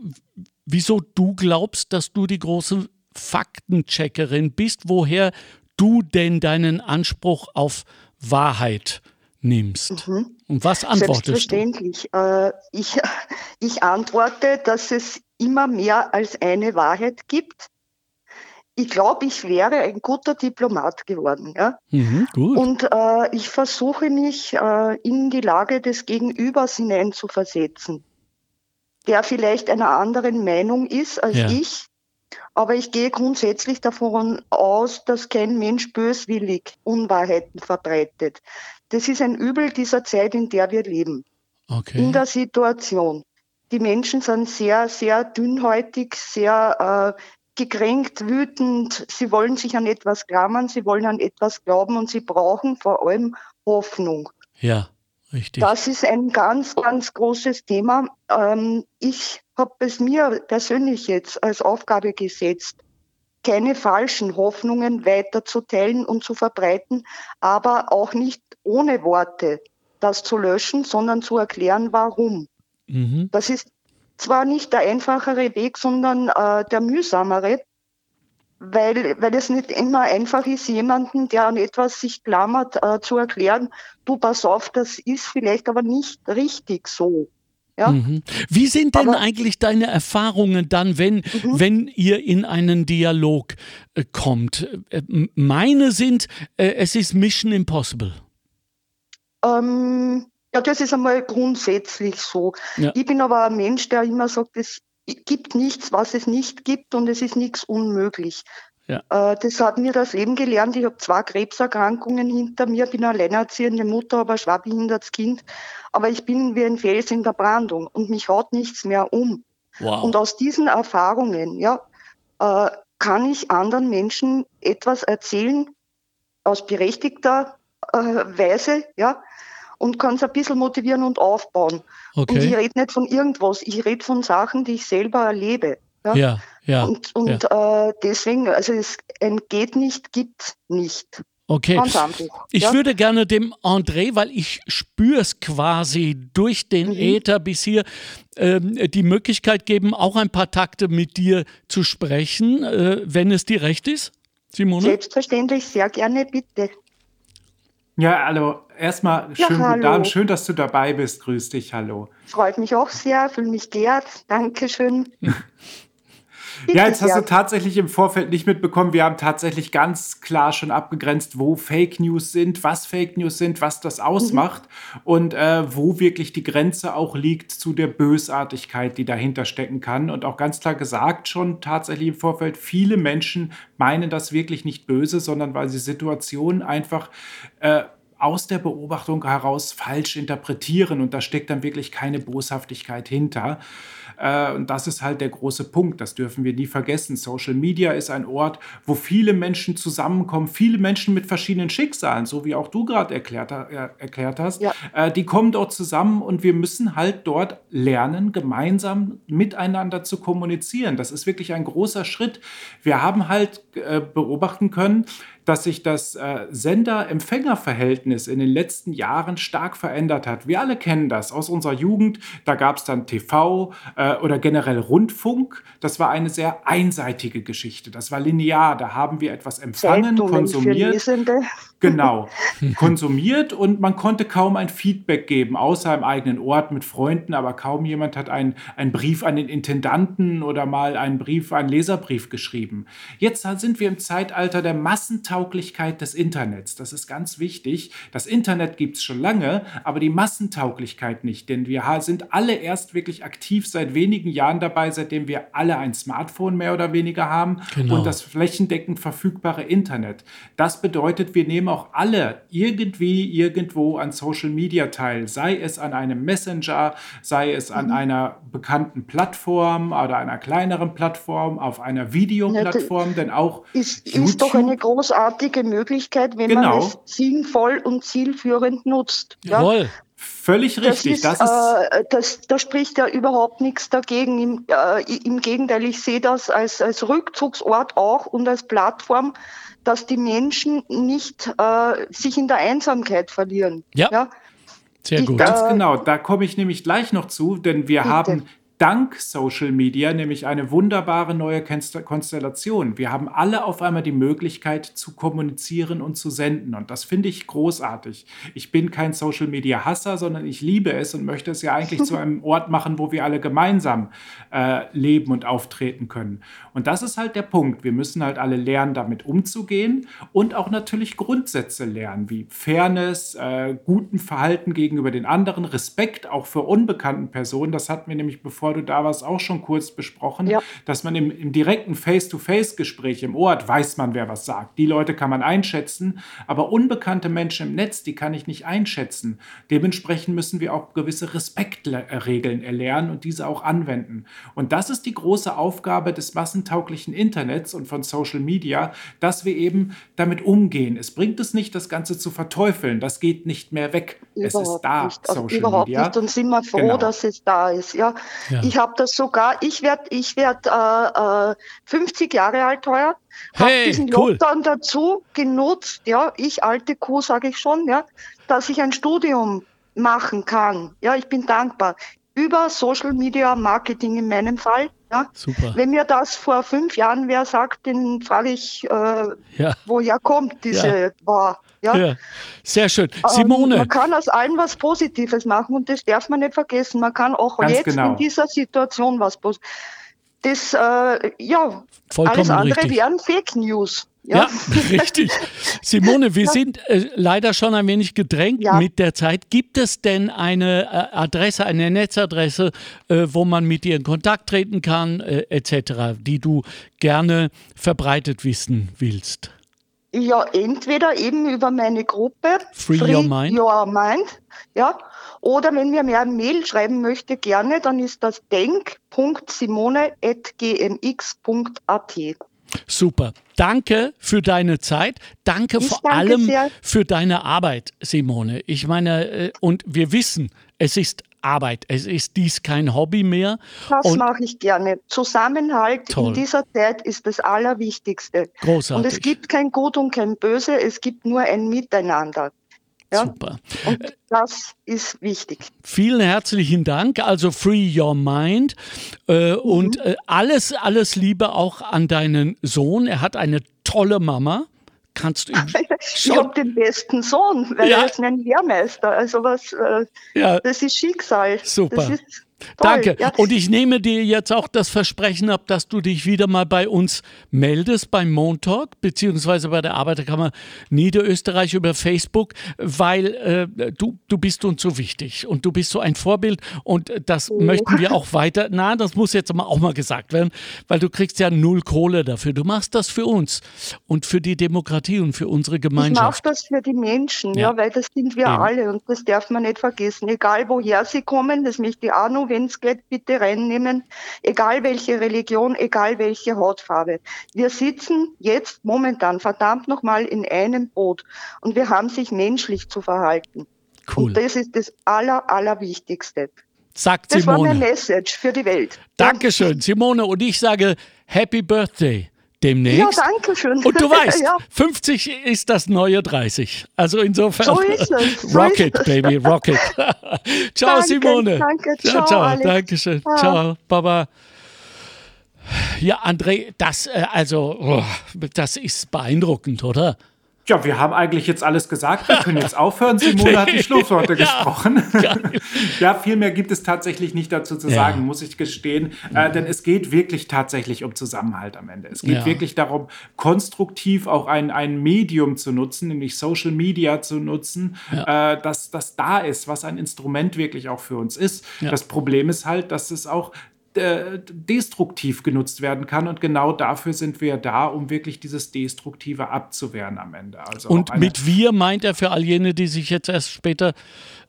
S2: wieso du glaubst, dass du die große Faktencheckerin bist, woher du denn deinen Anspruch auf Wahrheit nimmst? Mhm. Und was antwortest
S5: Selbstverständlich. du? Äh, ich, <laughs> ich antworte, dass es immer mehr als eine Wahrheit gibt. Ich glaube, ich wäre ein guter Diplomat geworden. Ja? Mhm, Und äh, ich versuche mich äh, in die Lage des Gegenübers hineinzuversetzen, der vielleicht einer anderen Meinung ist als ja. ich aber ich gehe grundsätzlich davon aus, dass kein Mensch böswillig Unwahrheiten verbreitet. Das ist ein Übel dieser Zeit, in der wir leben. Okay. In der Situation. Die Menschen sind sehr, sehr dünnhäutig, sehr äh, gekränkt, wütend. Sie wollen sich an etwas klammern, sie wollen an etwas glauben und sie brauchen vor allem Hoffnung.
S2: Ja, richtig.
S5: Das ist ein ganz, ganz großes Thema. Ähm, ich habe es mir persönlich jetzt als Aufgabe gesetzt, keine falschen Hoffnungen weiterzuteilen und zu verbreiten, aber auch nicht ohne Worte das zu löschen, sondern zu erklären, warum. Mhm. Das ist zwar nicht der einfachere Weg, sondern äh, der mühsamere, weil, weil es nicht immer einfach ist, jemanden, der an etwas sich klammert, äh, zu erklären, du pass auf, das ist vielleicht aber nicht richtig so. Ja?
S2: Mhm. Wie sind denn Aber, eigentlich deine Erfahrungen dann, wenn, mhm. wenn ihr in einen Dialog äh, kommt? Äh, meine sind, äh, es ist Mission Impossible.
S5: Ähm, ja, das ist einmal grundsätzlich so. Ja. Ich bin aber ein Mensch, der immer sagt, es gibt nichts, was es nicht gibt und es ist nichts unmöglich. Ja. Äh, das hat mir das Leben gelernt. Ich habe zwei Krebserkrankungen hinter mir, bin eine alleinerziehende Mutter, aber schwerbehindertes Kind. Aber ich bin wie ein Fels in der Brandung und mich haut nichts mehr um. Wow. Und aus diesen Erfahrungen, ja, äh, kann ich anderen Menschen etwas erzählen aus berechtigter äh, Weise, ja, und kann es ein bisschen motivieren und aufbauen. Okay. Und ich rede nicht von irgendwas, ich rede von Sachen, die ich selber erlebe. Ja, ja. ja und und ja. Äh, deswegen, also es entgeht nicht, gibt nicht.
S2: Okay. Ich ja? würde gerne dem André, weil ich spüre es quasi durch den mhm. Äther bis hier, ähm, die Möglichkeit geben, auch ein paar Takte mit dir zu sprechen, äh, wenn es dir recht ist,
S5: Simone? Selbstverständlich, sehr gerne, bitte.
S3: Ja, hallo. Erstmal ja, schön, hallo. Abend. schön, dass du dabei bist. Grüß dich, hallo.
S5: Freut mich auch sehr, fühle mich geehrt. Dankeschön. <laughs> <laughs>
S3: Ja, jetzt hast du tatsächlich im Vorfeld nicht mitbekommen. Wir haben tatsächlich ganz klar schon abgegrenzt, wo Fake News sind, was Fake News sind, was das ausmacht mhm. und äh, wo wirklich die Grenze auch liegt zu der Bösartigkeit, die dahinter stecken kann. Und auch ganz klar gesagt schon tatsächlich im Vorfeld, viele Menschen meinen das wirklich nicht böse, sondern weil sie Situationen einfach äh, aus der Beobachtung heraus falsch interpretieren und da steckt dann wirklich keine Boshaftigkeit hinter. Äh, und das ist halt der große Punkt, das dürfen wir nie vergessen. Social Media ist ein Ort, wo viele Menschen zusammenkommen, viele Menschen mit verschiedenen Schicksalen, so wie auch du gerade erklärt, äh, erklärt hast, ja. äh, die kommen dort zusammen und wir müssen halt dort lernen, gemeinsam miteinander zu kommunizieren. Das ist wirklich ein großer Schritt. Wir haben halt beobachten können, dass sich das äh, Sender-Empfänger-Verhältnis in den letzten Jahren stark verändert hat. Wir alle kennen das aus unserer Jugend. Da gab es dann TV, äh, oder generell Rundfunk, das war eine sehr einseitige Geschichte. Das war linear. Da haben wir etwas empfangen, konsumiert. <laughs> Genau, konsumiert und man konnte kaum ein Feedback geben, außer im eigenen Ort mit Freunden, aber kaum jemand hat einen, einen Brief an den Intendanten oder mal einen Brief, einen Leserbrief geschrieben. Jetzt sind wir im Zeitalter der Massentauglichkeit des Internets. Das ist ganz wichtig. Das Internet gibt es schon lange, aber die Massentauglichkeit nicht, denn wir sind alle erst wirklich aktiv seit wenigen Jahren dabei, seitdem wir alle ein Smartphone mehr oder weniger haben genau. und das flächendeckend verfügbare Internet. Das bedeutet, wir nehmen auch alle irgendwie irgendwo an Social Media teil, sei es an einem Messenger, sei es an mhm. einer bekannten Plattform oder einer kleineren Plattform, auf einer Videoplattform, denn auch
S5: ist, ist doch eine großartige Möglichkeit, wenn genau. man es sinnvoll und zielführend nutzt.
S3: Jawohl. Ja? Völlig richtig.
S5: Das, ist, das, ist äh, das, da spricht ja überhaupt nichts dagegen. Im, äh, Im, Gegenteil, ich sehe das als, als Rückzugsort auch und als Plattform, dass die Menschen nicht äh, sich in der Einsamkeit verlieren.
S2: Ja. ja? Sehr gut.
S3: Ganz genau, da komme ich nämlich gleich noch zu, denn wir bitte. haben dank Social Media nämlich eine wunderbare neue Konstellation. Wir haben alle auf einmal die Möglichkeit zu kommunizieren und zu senden und das finde ich großartig. Ich bin kein Social Media Hasser, sondern ich liebe es und möchte es ja eigentlich <laughs> zu einem Ort machen, wo wir alle gemeinsam äh, leben und auftreten können. Und das ist halt der Punkt. Wir müssen halt alle lernen, damit umzugehen und auch natürlich Grundsätze lernen, wie Fairness, äh, guten Verhalten gegenüber den anderen, Respekt auch für unbekannten Personen. Das hatten wir nämlich bevor du da warst, auch schon kurz besprochen, ja. dass man im, im direkten Face-to-Face-Gespräch im Ort weiß man, wer was sagt. Die Leute kann man einschätzen, aber unbekannte Menschen im Netz, die kann ich nicht einschätzen. Dementsprechend müssen wir auch gewisse Respektregeln erlernen und diese auch anwenden. Und das ist die große Aufgabe des massentauglichen Internets und von Social Media, dass wir eben damit umgehen. Es bringt es nicht, das Ganze zu verteufeln. Das geht nicht mehr weg.
S5: Überhaupt es ist da, nicht. Also Social überhaupt Media. nicht. Und sind wir froh, genau. dass es da ist. Ja, ja. Ich habe das sogar, ich werde ich werd, äh, äh, 50 Jahre alt heuer, habe hey, diesen cool. Lockdown dazu genutzt, ja, ich alte Kuh sage ich schon, ja, dass ich ein Studium machen kann. Ja, ich bin dankbar. Über Social Media Marketing in meinem Fall. Ja. Super. Wenn mir das vor fünf Jahren wer sagt, den frage ich, äh, ja. woher kommt diese ja. War. Ja? ja?
S2: sehr schön. Ähm, Simone.
S5: man kann aus allem was Positives machen und das darf man nicht vergessen. Man kann auch Ganz jetzt genau. in dieser Situation was Positives. Das, äh, ja, Vollkommen alles andere richtig. wären Fake News.
S2: Ja, ja <laughs> richtig. Simone, wir <laughs> ja. sind äh, leider schon ein wenig gedrängt ja. mit der Zeit. Gibt es denn eine äh, Adresse, eine Netzadresse, äh, wo man mit dir in Kontakt treten kann, äh, etc., die du gerne verbreitet wissen willst?
S5: Ja, entweder eben über meine Gruppe
S2: Free, Free Your Mind.
S5: Your Mind, ja. Oder wenn mir mehr Mail schreiben möchte, gerne, dann ist das denk.simone.gmx.at.
S2: Super. Danke für deine Zeit. Danke ich vor danke allem sehr. für deine Arbeit, Simone. Ich meine, äh, und wir wissen, es ist Arbeit. Es ist dies kein Hobby mehr.
S5: Das mache ich gerne. Zusammenhalt toll. in dieser Zeit ist das Allerwichtigste. Großartig. Und es gibt kein Gut und kein Böse, es gibt nur ein Miteinander. Ja? Super. Und das ist wichtig.
S2: Vielen herzlichen Dank. Also Free Your Mind. Äh, mhm. Und äh, alles, alles Liebe auch an deinen Sohn. Er hat eine tolle Mama. Kannst du <laughs> ihm
S5: Ich habe den besten Sohn, weil ja. er ist mein Lehrmeister. Also was, äh, ja. das ist Schicksal.
S2: Super. Das ist Danke. Ja. Und ich nehme dir jetzt auch das Versprechen ab, dass du dich wieder mal bei uns meldest beim Montalk, beziehungsweise bei der Arbeiterkammer Niederösterreich über Facebook, weil äh, du, du bist uns so wichtig und du bist so ein Vorbild und das oh. möchten wir auch <laughs> weiter. Na, das muss jetzt auch mal gesagt werden, weil du kriegst ja null Kohle dafür. Du machst das für uns und für die Demokratie und für unsere Gemeinschaft.
S5: Ich mache das für die Menschen, ja. ja, weil das sind wir Eben. alle und das darf man nicht vergessen. Egal woher sie kommen, das möchte ich auch noch wenn es geht, bitte reinnehmen, egal welche Religion, egal welche Hautfarbe. Wir sitzen jetzt momentan verdammt nochmal in einem Boot und wir haben sich menschlich zu verhalten. Cool. Und das ist das Aller, Allerwichtigste.
S2: Sagt
S5: das
S2: Simone.
S5: war meine Message für die Welt.
S2: Dankeschön, Simone. Und ich sage Happy Birthday demnächst.
S5: Ja, danke schön.
S2: Und du <laughs> weißt,
S5: ja.
S2: 50 ist das neue 30. Also insofern.
S5: So ist es. <laughs> So
S2: Rocket,
S5: ist es.
S2: Baby, Rocket. <laughs> ciao,
S5: Danke,
S2: Simone.
S5: danke.
S2: Ciao,
S5: Ciao,
S2: ciao.
S5: Alex.
S2: Dankeschön.
S5: Ciao.
S2: Ciao, Baba. Ja, André, das, äh, also, oh, das ist beeindruckend, oder?
S3: Ja, wir haben eigentlich jetzt alles gesagt. Wir können jetzt aufhören. Simone hat die <laughs> Schlussworte
S2: Ja.
S3: gesprochen.
S2: Ja. <laughs>
S3: Ja, viel mehr gibt es tatsächlich nicht dazu zu
S2: Ja.
S3: sagen, muss ich gestehen. Äh, denn es geht wirklich tatsächlich um Zusammenhalt am Ende. Es geht
S2: Ja.
S3: wirklich darum, konstruktiv auch ein, ein Medium zu nutzen, nämlich Social Media zu nutzen, äh, dass das da ist, was ein Instrument wirklich auch für uns ist.
S2: Ja.
S3: Das Problem ist halt, dass es auch äh, destruktiv genutzt werden kann. Und genau dafür sind wir da, um wirklich dieses Destruktive abzuwehren am Ende. Also
S2: Und mit wir meint er für all jene, die sich jetzt erst später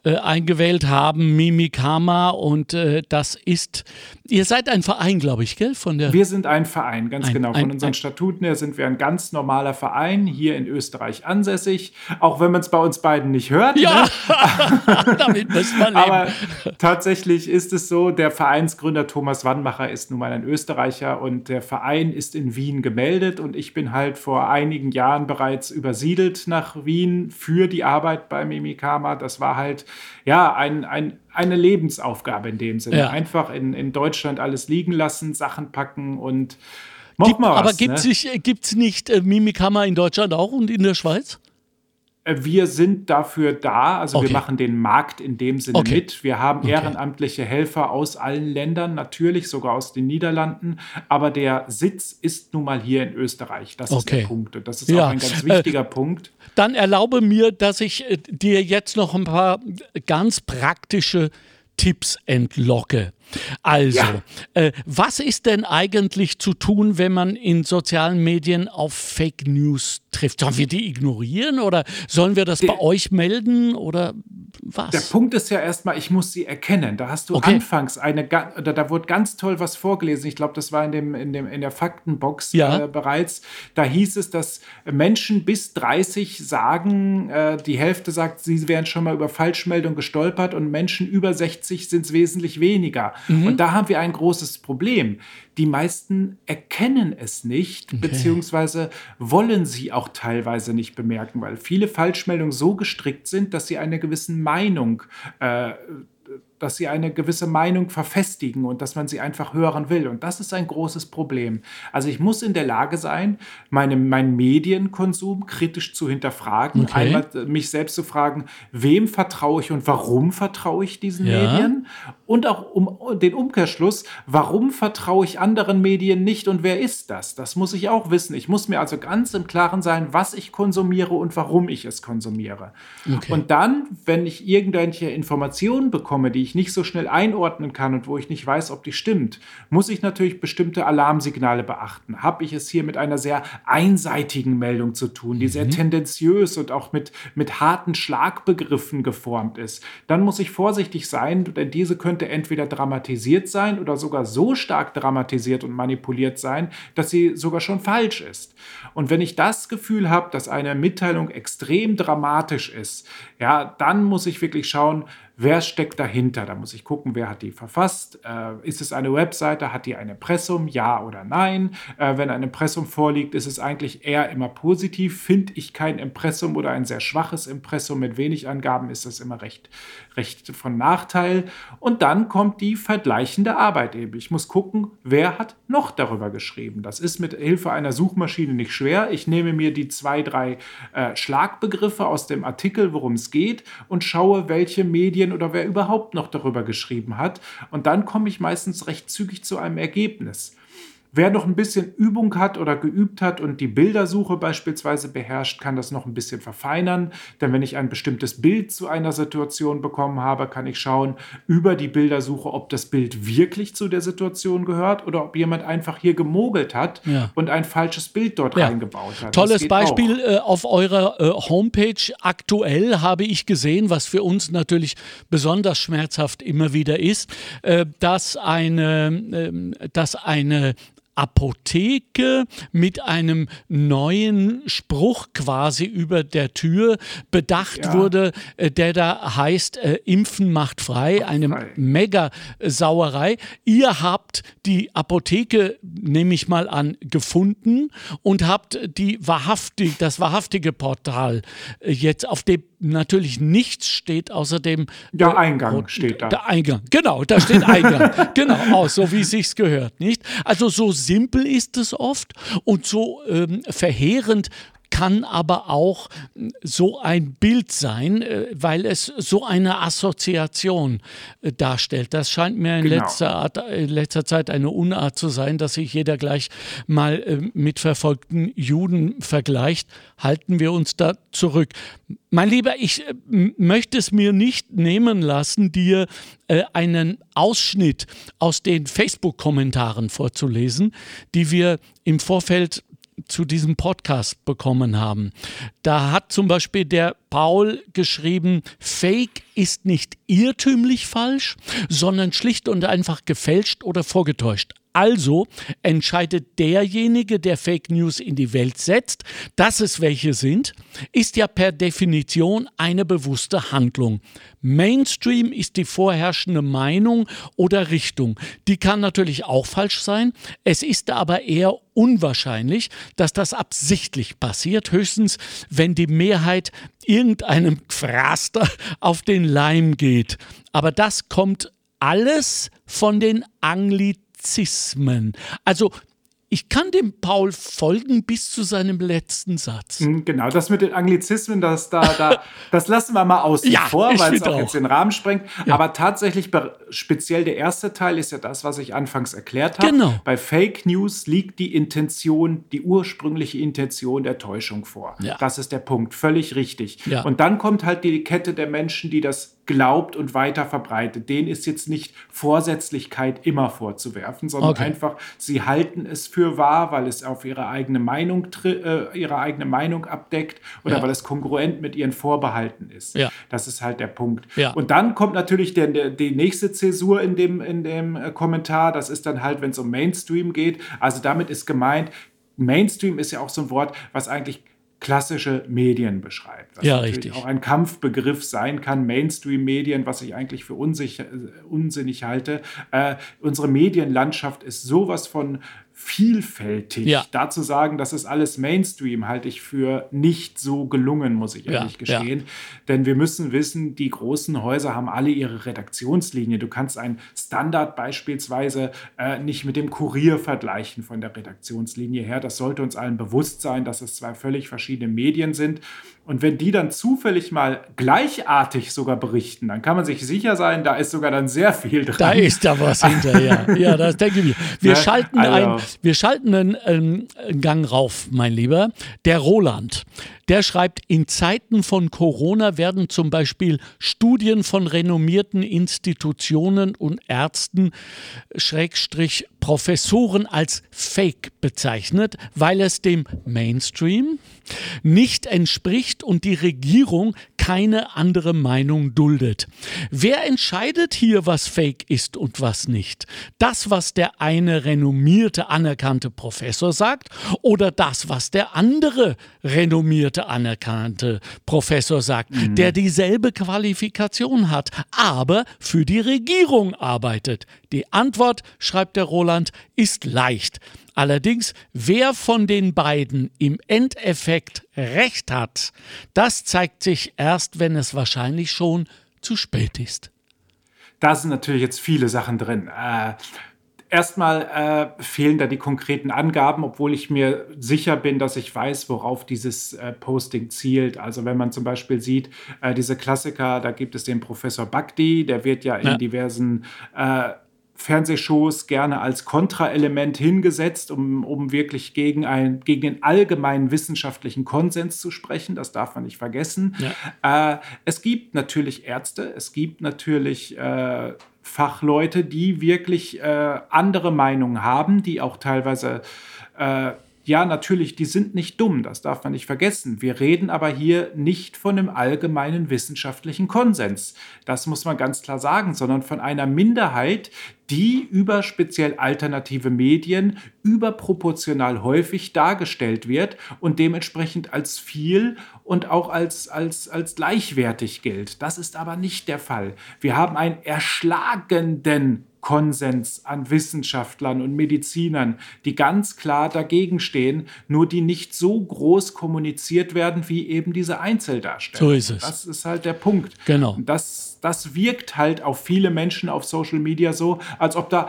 S2: äh, eingewählt haben, Mimikama und äh, das ist, ihr seid ein Verein, glaube ich, gell? Von der
S3: Wir sind ein Verein, ganz
S2: Ein-
S3: genau. Von
S2: ein-
S3: unseren
S2: ein-
S3: Statuten her sind wir ein ganz normaler Verein hier in Österreich ansässig. Auch wenn man es bei uns beiden nicht hört.
S2: Ja,
S3: Ne? <laughs>
S2: damit müssen wir leben.
S3: Aber tatsächlich ist es so, der Vereinsgründer Thomas Wannmacher ist nun mal ein Österreicher und der Verein ist in Wien gemeldet und ich bin halt vor einigen Jahren bereits übersiedelt nach Wien für die Arbeit bei Mimikama. Das war halt, ja, ein, ein, eine Lebensaufgabe in dem Sinne.
S2: Ja.
S3: Einfach in, in Deutschland alles liegen lassen, Sachen packen und mach
S2: Gibt,
S3: mal was.
S2: aber gibt
S3: ne?
S2: es gibt's nicht äh, Mimikama in Deutschland auch und in der Schweiz?
S3: Äh, Wir sind dafür da, also
S2: Okay.
S3: wir machen den Markt in dem Sinne
S2: Okay.
S3: mit. Wir haben
S2: Okay.
S3: ehrenamtliche Helfer aus allen Ländern, natürlich sogar aus den Niederlanden, aber der Sitz ist nun mal hier in Österreich. Das ist der Punkt und das ist
S2: Ja,
S3: auch ein ganz
S2: äh,
S3: wichtiger Punkt.
S2: Dann erlaube mir, dass ich äh, dir jetzt noch ein paar ganz praktische Tipps entlocke. Also,
S3: Ja.
S2: äh, was ist denn eigentlich zu tun, wenn man in sozialen Medien auf Fake News trifft? Sollen wir die ignorieren oder sollen wir das bei euch melden oder was?
S3: Der Punkt ist ja erstmal, ich muss sie erkennen. Da hast du
S2: Okay.
S3: anfangs eine, oder da wurde ganz toll was vorgelesen. Ich glaube, das war in, dem, in, dem, in der Faktenbox
S2: Ja.
S3: äh, bereits. Da hieß es, dass Menschen bis 30 sagen, äh, die Hälfte sagt, sie wären schon mal über Falschmeldung gestolpert und Menschen über 60 sind es wesentlich weniger.
S2: Mhm.
S3: Und da haben wir ein großes Problem. Die meisten erkennen es nicht, beziehungsweise wollen sie auch teilweise nicht bemerken, weil viele Falschmeldungen so gestrickt sind, dass sie eine gewisse Meinung äh, dass sie eine gewisse Meinung verfestigen und dass man sie einfach hören will. Und das ist ein großes Problem. Also ich muss in der Lage sein, meine, meinen Medienkonsum kritisch zu hinterfragen,
S2: Okay.
S3: einmal äh, mich selbst zu fragen, wem vertraue ich und warum vertraue ich diesen
S2: Ja.
S3: Medien? Und auch um den Umkehrschluss, warum vertraue ich anderen Medien nicht und wer ist das? Das muss ich auch wissen. Ich muss mir also ganz im Klaren sein, was ich konsumiere und warum ich es konsumiere.
S2: Okay.
S3: Und dann, wenn ich irgendwelche Informationen bekomme, die ich nicht so schnell einordnen kann und wo ich nicht weiß, ob die stimmt, muss ich natürlich bestimmte Alarmsignale beachten. Habe ich es hier mit einer sehr einseitigen Meldung zu tun, die sehr tendenziös und auch mit, mit harten Schlagbegriffen geformt ist, dann muss ich vorsichtig sein, denn diese könnte entweder dramatisiert sein oder sogar so stark dramatisiert und manipuliert sein, dass sie sogar schon falsch ist. Und wenn ich das Gefühl habe, dass eine Mitteilung extrem dramatisch ist, ja, dann muss ich wirklich schauen, wer steckt dahinter. Da muss ich gucken, wer hat die verfasst. Äh, ist es eine Webseite? Hat die ein Impressum? Ja oder nein? Äh, wenn ein Impressum vorliegt, ist es eigentlich eher immer positiv. Finde ich kein Impressum oder ein sehr schwaches Impressum mit wenig Angaben, ist das immer recht, recht von Nachteil. Und dann kommt die vergleichende Arbeit eben. Ich muss gucken, wer hat noch darüber geschrieben. Das ist mit Hilfe einer Suchmaschine nicht schwer. Ich nehme mir die zwei, drei äh, Schlagbegriffe aus dem Artikel, worum es geht, und schaue, welche Medien oder wer überhaupt noch darüber geschrieben hat. Und dann komme ich meistens recht zügig zu einem Ergebnis. Wer noch ein bisschen Übung hat oder geübt hat und die Bildersuche beispielsweise beherrscht, kann das noch ein bisschen verfeinern. Denn wenn ich ein bestimmtes Bild zu einer Situation bekommen habe, kann ich schauen über die Bildersuche, ob das Bild wirklich zu der Situation gehört oder ob jemand einfach hier gemogelt hat
S2: Ja.
S3: und ein falsches Bild dort
S2: Ja.
S3: reingebaut hat.
S2: Tolles Beispiel äh, auf eurer äh, Homepage. Aktuell habe ich gesehen, was für uns natürlich besonders schmerzhaft immer wieder ist, äh, dass eine, ähm, dass eine Apotheke mit einem neuen Spruch quasi über der Tür bedacht ja. wurde, äh, der da heißt, äh, Impfen macht frei, eine Mega-Sauerei. Ihr habt die Apotheke, nehme ich mal an, gefunden und habt die wahrhaftig, das wahrhaftige Portal äh, jetzt, auf dem natürlich nichts steht, außerdem.
S3: Ja, äh, Eingang steht da.
S2: Der Eingang, genau, da steht Eingang. <laughs> genau, aus, so wie es sich gehört, nicht? Also so simpel ist es oft und so ähm, verheerend kann aber auch so ein Bild sein, äh, weil es so eine Assoziation äh, darstellt. Das scheint mir in, genau. letzter, Art, in letzter Zeit eine Unart zu sein, dass sich jeder gleich mal äh, mit verfolgten Juden vergleicht. Halten wir uns da zurück. Mein Lieber, ich möchte es mir nicht nehmen lassen, dir einen Ausschnitt aus den Facebook-Kommentaren vorzulesen, die wir im Vorfeld zu diesem Podcast bekommen haben. Da hat zum Beispiel der Paul geschrieben, Fake ist nicht irrtümlich falsch, sondern schlicht und einfach gefälscht oder vorgetäuscht. Also entscheidet derjenige, der Fake News in die Welt setzt, dass es welche sind, ist ja per Definition eine bewusste Handlung. Mainstream ist die vorherrschende Meinung oder Richtung. Die kann natürlich auch falsch sein. Es ist aber eher unwahrscheinlich, dass das absichtlich passiert, höchstens wenn die Mehrheit irgendeinem Fraster auf den Leim geht. Aber das kommt alles von den Anglizismen Anglizismen. Also ich kann dem Paul folgen bis zu seinem letzten Satz.
S3: Hm, genau, das mit den Anglizismen, das, da, da, <laughs> das lassen wir mal außen ja, vor, weil es auch, auch, jetzt den Rahmen sprengt. Ja. Aber tatsächlich, speziell der erste Teil ist ja das, was ich anfangs erklärt habe. Genau. Bei Fake News liegt die Intention, die ursprüngliche Intention der Täuschung vor. Ja. Das ist der Punkt, völlig richtig. Und dann kommt halt die Kette der Menschen, die das glaubt und weiter verbreitet. Denen ist jetzt nicht Vorsätzlichkeit immer vorzuwerfen, sondern okay. einfach, sie halten es für wahr, weil es auf ihre eigene Meinung, äh, ihre eigene Meinung abdeckt oder ja. weil es kongruent mit ihren Vorbehalten ist. Ja. Das ist halt der Punkt. Ja. Und dann kommt natürlich der, der, die nächste Zäsur in dem, in dem äh, Kommentar. Das ist dann halt, wenn es um Mainstream geht. Also damit ist gemeint, Mainstream ist ja auch so ein Wort, was eigentlich klassische Medien beschreibt. Was
S2: ja,
S3: natürlich
S2: richtig.
S3: auch ein Kampfbegriff sein kann, Mainstream-Medien, was ich eigentlich für unsich, unsinnig halte. Äh, unsere Medienlandschaft ist sowas von vielfältig. Ja. Dazu sagen, das ist alles Mainstream, halte ich für nicht so gelungen, muss ich ehrlich ja, gestehen. Ja. Denn wir müssen wissen, die großen Häuser haben alle ihre Redaktionslinie. Du kannst ein Standard beispielsweise äh, nicht mit dem Kurier vergleichen von der Redaktionslinie her. Das sollte uns allen bewusst sein, dass es zwei völlig verschiedene Medien sind. Und wenn die dann zufällig mal gleichartig sogar berichten, dann kann man sich sicher sein, da ist sogar dann sehr viel dran.
S2: Da ist da was hinterher. <laughs> ja, das denke ich. Wir, ne? schalten, also. ein, wir schalten einen, einen Gang rauf, mein Lieber. Der Roland, der schreibt, in Zeiten von Corona werden zum Beispiel Studien von renommierten Institutionen und Ärzten, Schrägstrich Professoren als Fake bezeichnet, weil es dem Mainstream nicht entspricht und die Regierung keine andere Meinung duldet. Wer entscheidet hier, was Fake ist und was nicht? Das, was der eine renommierte, anerkannte Professor sagt oder das, was der andere renommierte, anerkannte Professor sagt, mhm. der dieselbe Qualifikation hat, aber für die Regierung arbeitet? Die Antwort, schreibt der Roland, ist leicht. Allerdings, wer von den beiden im Endeffekt recht hat, das zeigt sich erst, wenn es wahrscheinlich schon zu spät ist.
S3: Da sind natürlich jetzt viele Sachen drin. Äh, erstmal äh, fehlen da die konkreten Angaben, obwohl ich mir sicher bin, dass ich weiß, worauf dieses äh, Posting zielt. Also wenn man zum Beispiel sieht, äh, diese Klassiker, da gibt es den Professor Bagdi, der wird ja in ja. diversen äh, Fernsehshows gerne als Kontraelement hingesetzt, um, um wirklich gegen, ein, gegen den allgemeinen wissenschaftlichen Konsens zu sprechen. Das darf man nicht vergessen. Ja. Äh, es gibt natürlich Ärzte, es gibt natürlich äh, Fachleute, die wirklich äh, andere Meinungen haben, die auch teilweise äh, ja, natürlich, die sind nicht dumm, das darf man nicht vergessen. Wir reden aber hier nicht von einem allgemeinen wissenschaftlichen Konsens. Das muss man ganz klar sagen, sondern von einer Minderheit, die über speziell alternative Medien überproportional häufig dargestellt wird und dementsprechend als viel und auch als, als, als gleichwertig gilt. Das ist aber nicht der Fall. Wir haben einen erschlagenden Konsens an Wissenschaftlern und Medizinern, die ganz klar dagegen stehen, nur die nicht so groß kommuniziert werden wie eben diese Einzeldarsteller.
S2: So ist es.
S3: Das ist halt der Punkt.
S2: Genau.
S3: Das, das wirkt halt auf viele Menschen auf Social Media so, als ob da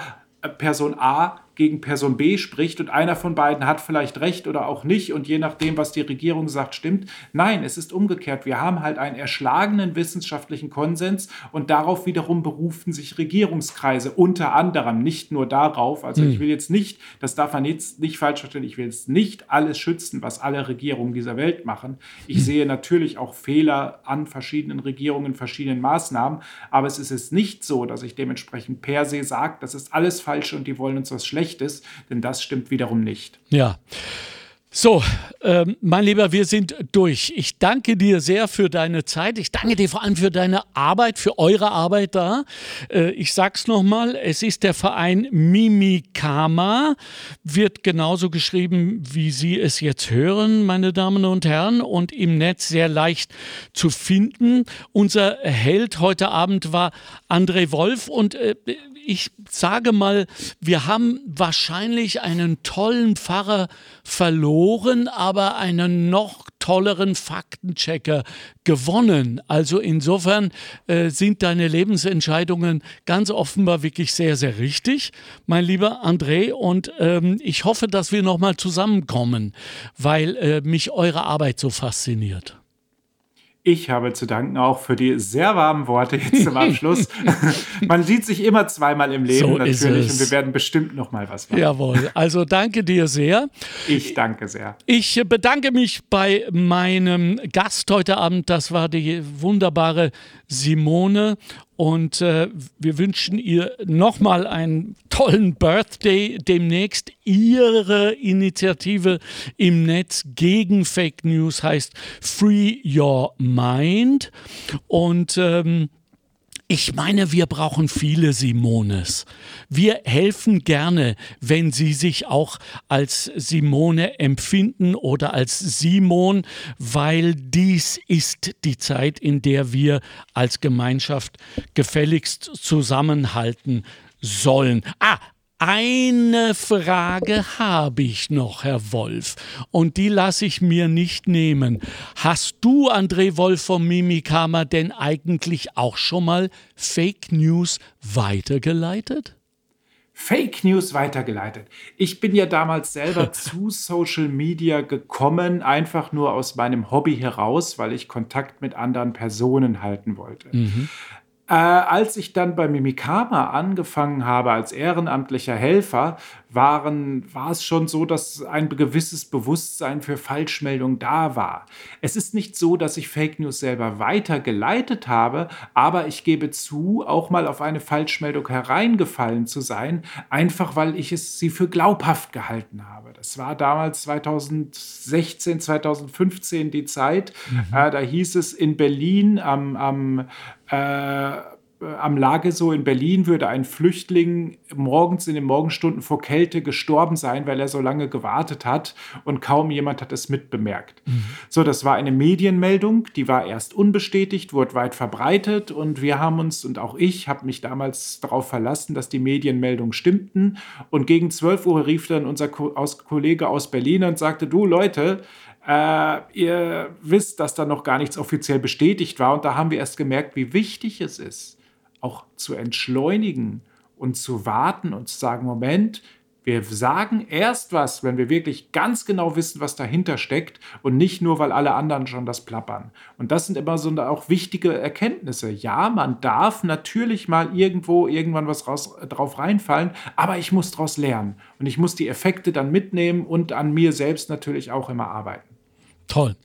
S3: Person A gegen Person B spricht und einer von beiden hat vielleicht recht oder auch nicht und je nachdem, was die Regierung sagt, stimmt. Nein, es ist umgekehrt. Wir haben halt einen erschlagenen wissenschaftlichen Konsens und darauf wiederum berufen sich Regierungskreise unter anderem, nicht nur darauf. Also ich hm. will jetzt nicht, das darf man jetzt nicht falsch verstehen, ich will jetzt nicht alles schützen, was alle Regierungen dieser Welt machen. Ich hm. sehe natürlich auch Fehler an verschiedenen Regierungen, verschiedenen Maßnahmen, aber es ist jetzt nicht so, dass ich dementsprechend per se sage, das ist alles falsch und die wollen uns was Schlechtes Schlechtes, denn das stimmt wiederum nicht.
S2: Ja. So, ähm, mein Lieber, wir sind durch. Ich danke dir sehr für deine Zeit. Ich danke dir vor allem für deine Arbeit, für eure Arbeit da. Äh, ich sag's nochmal, es ist der Verein Mimikama, wird genauso geschrieben, wie Sie es jetzt hören, meine Damen und Herren, und im Netz sehr leicht zu finden. Unser Held heute Abend war André Wolf und äh, ich sage mal, wir haben wahrscheinlich einen tollen Pfarrer verloren, aber einen noch tolleren Faktenchecker gewonnen. Also insofern äh, sind deine Lebensentscheidungen ganz offenbar wirklich sehr, sehr richtig, mein lieber André. Und ähm, ich hoffe, dass wir nochmal zusammenkommen, weil äh, mich eure Arbeit so fasziniert.
S3: Ich habe zu danken auch für die sehr warmen Worte jetzt zum Abschluss. <laughs> Man sieht sich immer zweimal im Leben
S2: so
S3: natürlich und wir werden bestimmt noch mal was
S2: machen. Jawohl. Also danke dir sehr.
S3: Ich danke sehr.
S2: Ich bedanke mich bei meinem Gast heute Abend. Das war die wunderbare Simone und äh, wir wünschen ihr nochmal einen tollen Birthday demnächst. Ihre Initiative im Netz gegen Fake News heißt Free Your Mind. Und ähm, ich meine, wir brauchen viele Simones. Wir helfen gerne, wenn Sie sich auch als Simone empfinden oder als Simon, weil dies ist die Zeit, in der wir als Gemeinschaft gefälligst zusammenhalten sollen. Ah, eine Frage habe ich noch, Herr Wolf, und die lasse ich mir nicht nehmen. Hast du, André Wolf vom Mimikama, denn eigentlich auch schon mal Fake News weitergeleitet?
S3: Fake News weitergeleitet. Ich bin ja damals selber <laughs> zu Social Media gekommen, einfach nur aus meinem Hobby heraus, weil ich Kontakt mit anderen Personen halten wollte. Mhm. Äh, als ich dann bei Mimikama angefangen habe als ehrenamtlicher Helfer, waren, war es schon so, dass ein gewisses Bewusstsein für Falschmeldungen da war. Es ist nicht so, dass ich Fake News selber weitergeleitet habe, aber ich gebe zu, auch mal auf eine Falschmeldung hereingefallen zu sein, einfach weil ich es sie für glaubhaft gehalten habe. Das war damals 2016, 2015 die Zeit. Mhm. Äh, da hieß es in Berlin am, am äh, am Lageso in Berlin würde ein Flüchtling morgens in den Morgenstunden vor Kälte gestorben sein, weil er so lange gewartet hat und kaum jemand hat es mitbemerkt. Mhm. So, das war eine Medienmeldung, die war erst unbestätigt, wurde weit verbreitet und wir haben uns und auch ich habe mich damals darauf verlassen, dass die Medienmeldungen stimmten und gegen 12 Uhr rief dann unser Ko aus Kollege aus Berlin und sagte, du Leute, äh, ihr wisst, dass da noch gar nichts offiziell bestätigt war und da haben wir erst gemerkt, wie wichtig es ist, auch zu entschleunigen und zu warten und zu sagen, Moment, wir sagen erst was, wenn wir wirklich ganz genau wissen, was dahinter steckt und nicht nur, weil alle anderen schon das plappern. Und das sind immer so auch wichtige Erkenntnisse. Ja, man darf natürlich mal irgendwo irgendwann was raus, drauf reinfallen, aber ich muss daraus lernen und ich muss die Effekte dann mitnehmen und an mir selbst natürlich auch immer arbeiten.
S2: Toll.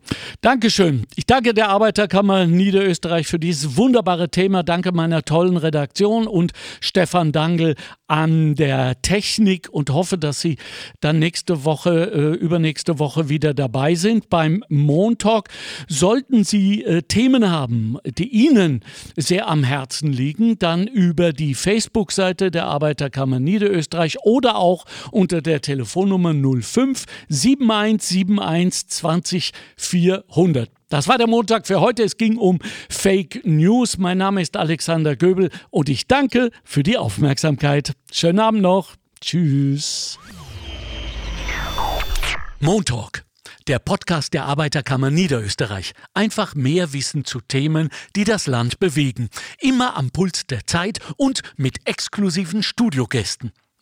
S2: Dankeschön. Ich danke der Arbeiterkammer Niederösterreich für dieses wunderbare Thema. Danke meiner tollen Redaktion und Stefan Dangel an der Technik und hoffe, dass Sie dann nächste Woche, äh, übernächste Woche wieder dabei sind beim Montalk. Sollten Sie äh, Themen haben, die Ihnen sehr am Herzen liegen, dann über die Facebook-Seite der Arbeiterkammer Niederösterreich oder auch unter der Telefonnummer 05 7171 20 400. Das war der Montag für heute. Es ging um Fake News. Mein Name ist Alexander Göbel und ich danke für die Aufmerksamkeit. Schönen Abend noch. Tschüss.
S1: Montalk, der Podcast der Arbeiterkammer Niederösterreich. Einfach mehr Wissen zu Themen, die das Land bewegen. Immer am Puls der Zeit und mit exklusiven Studiogästen.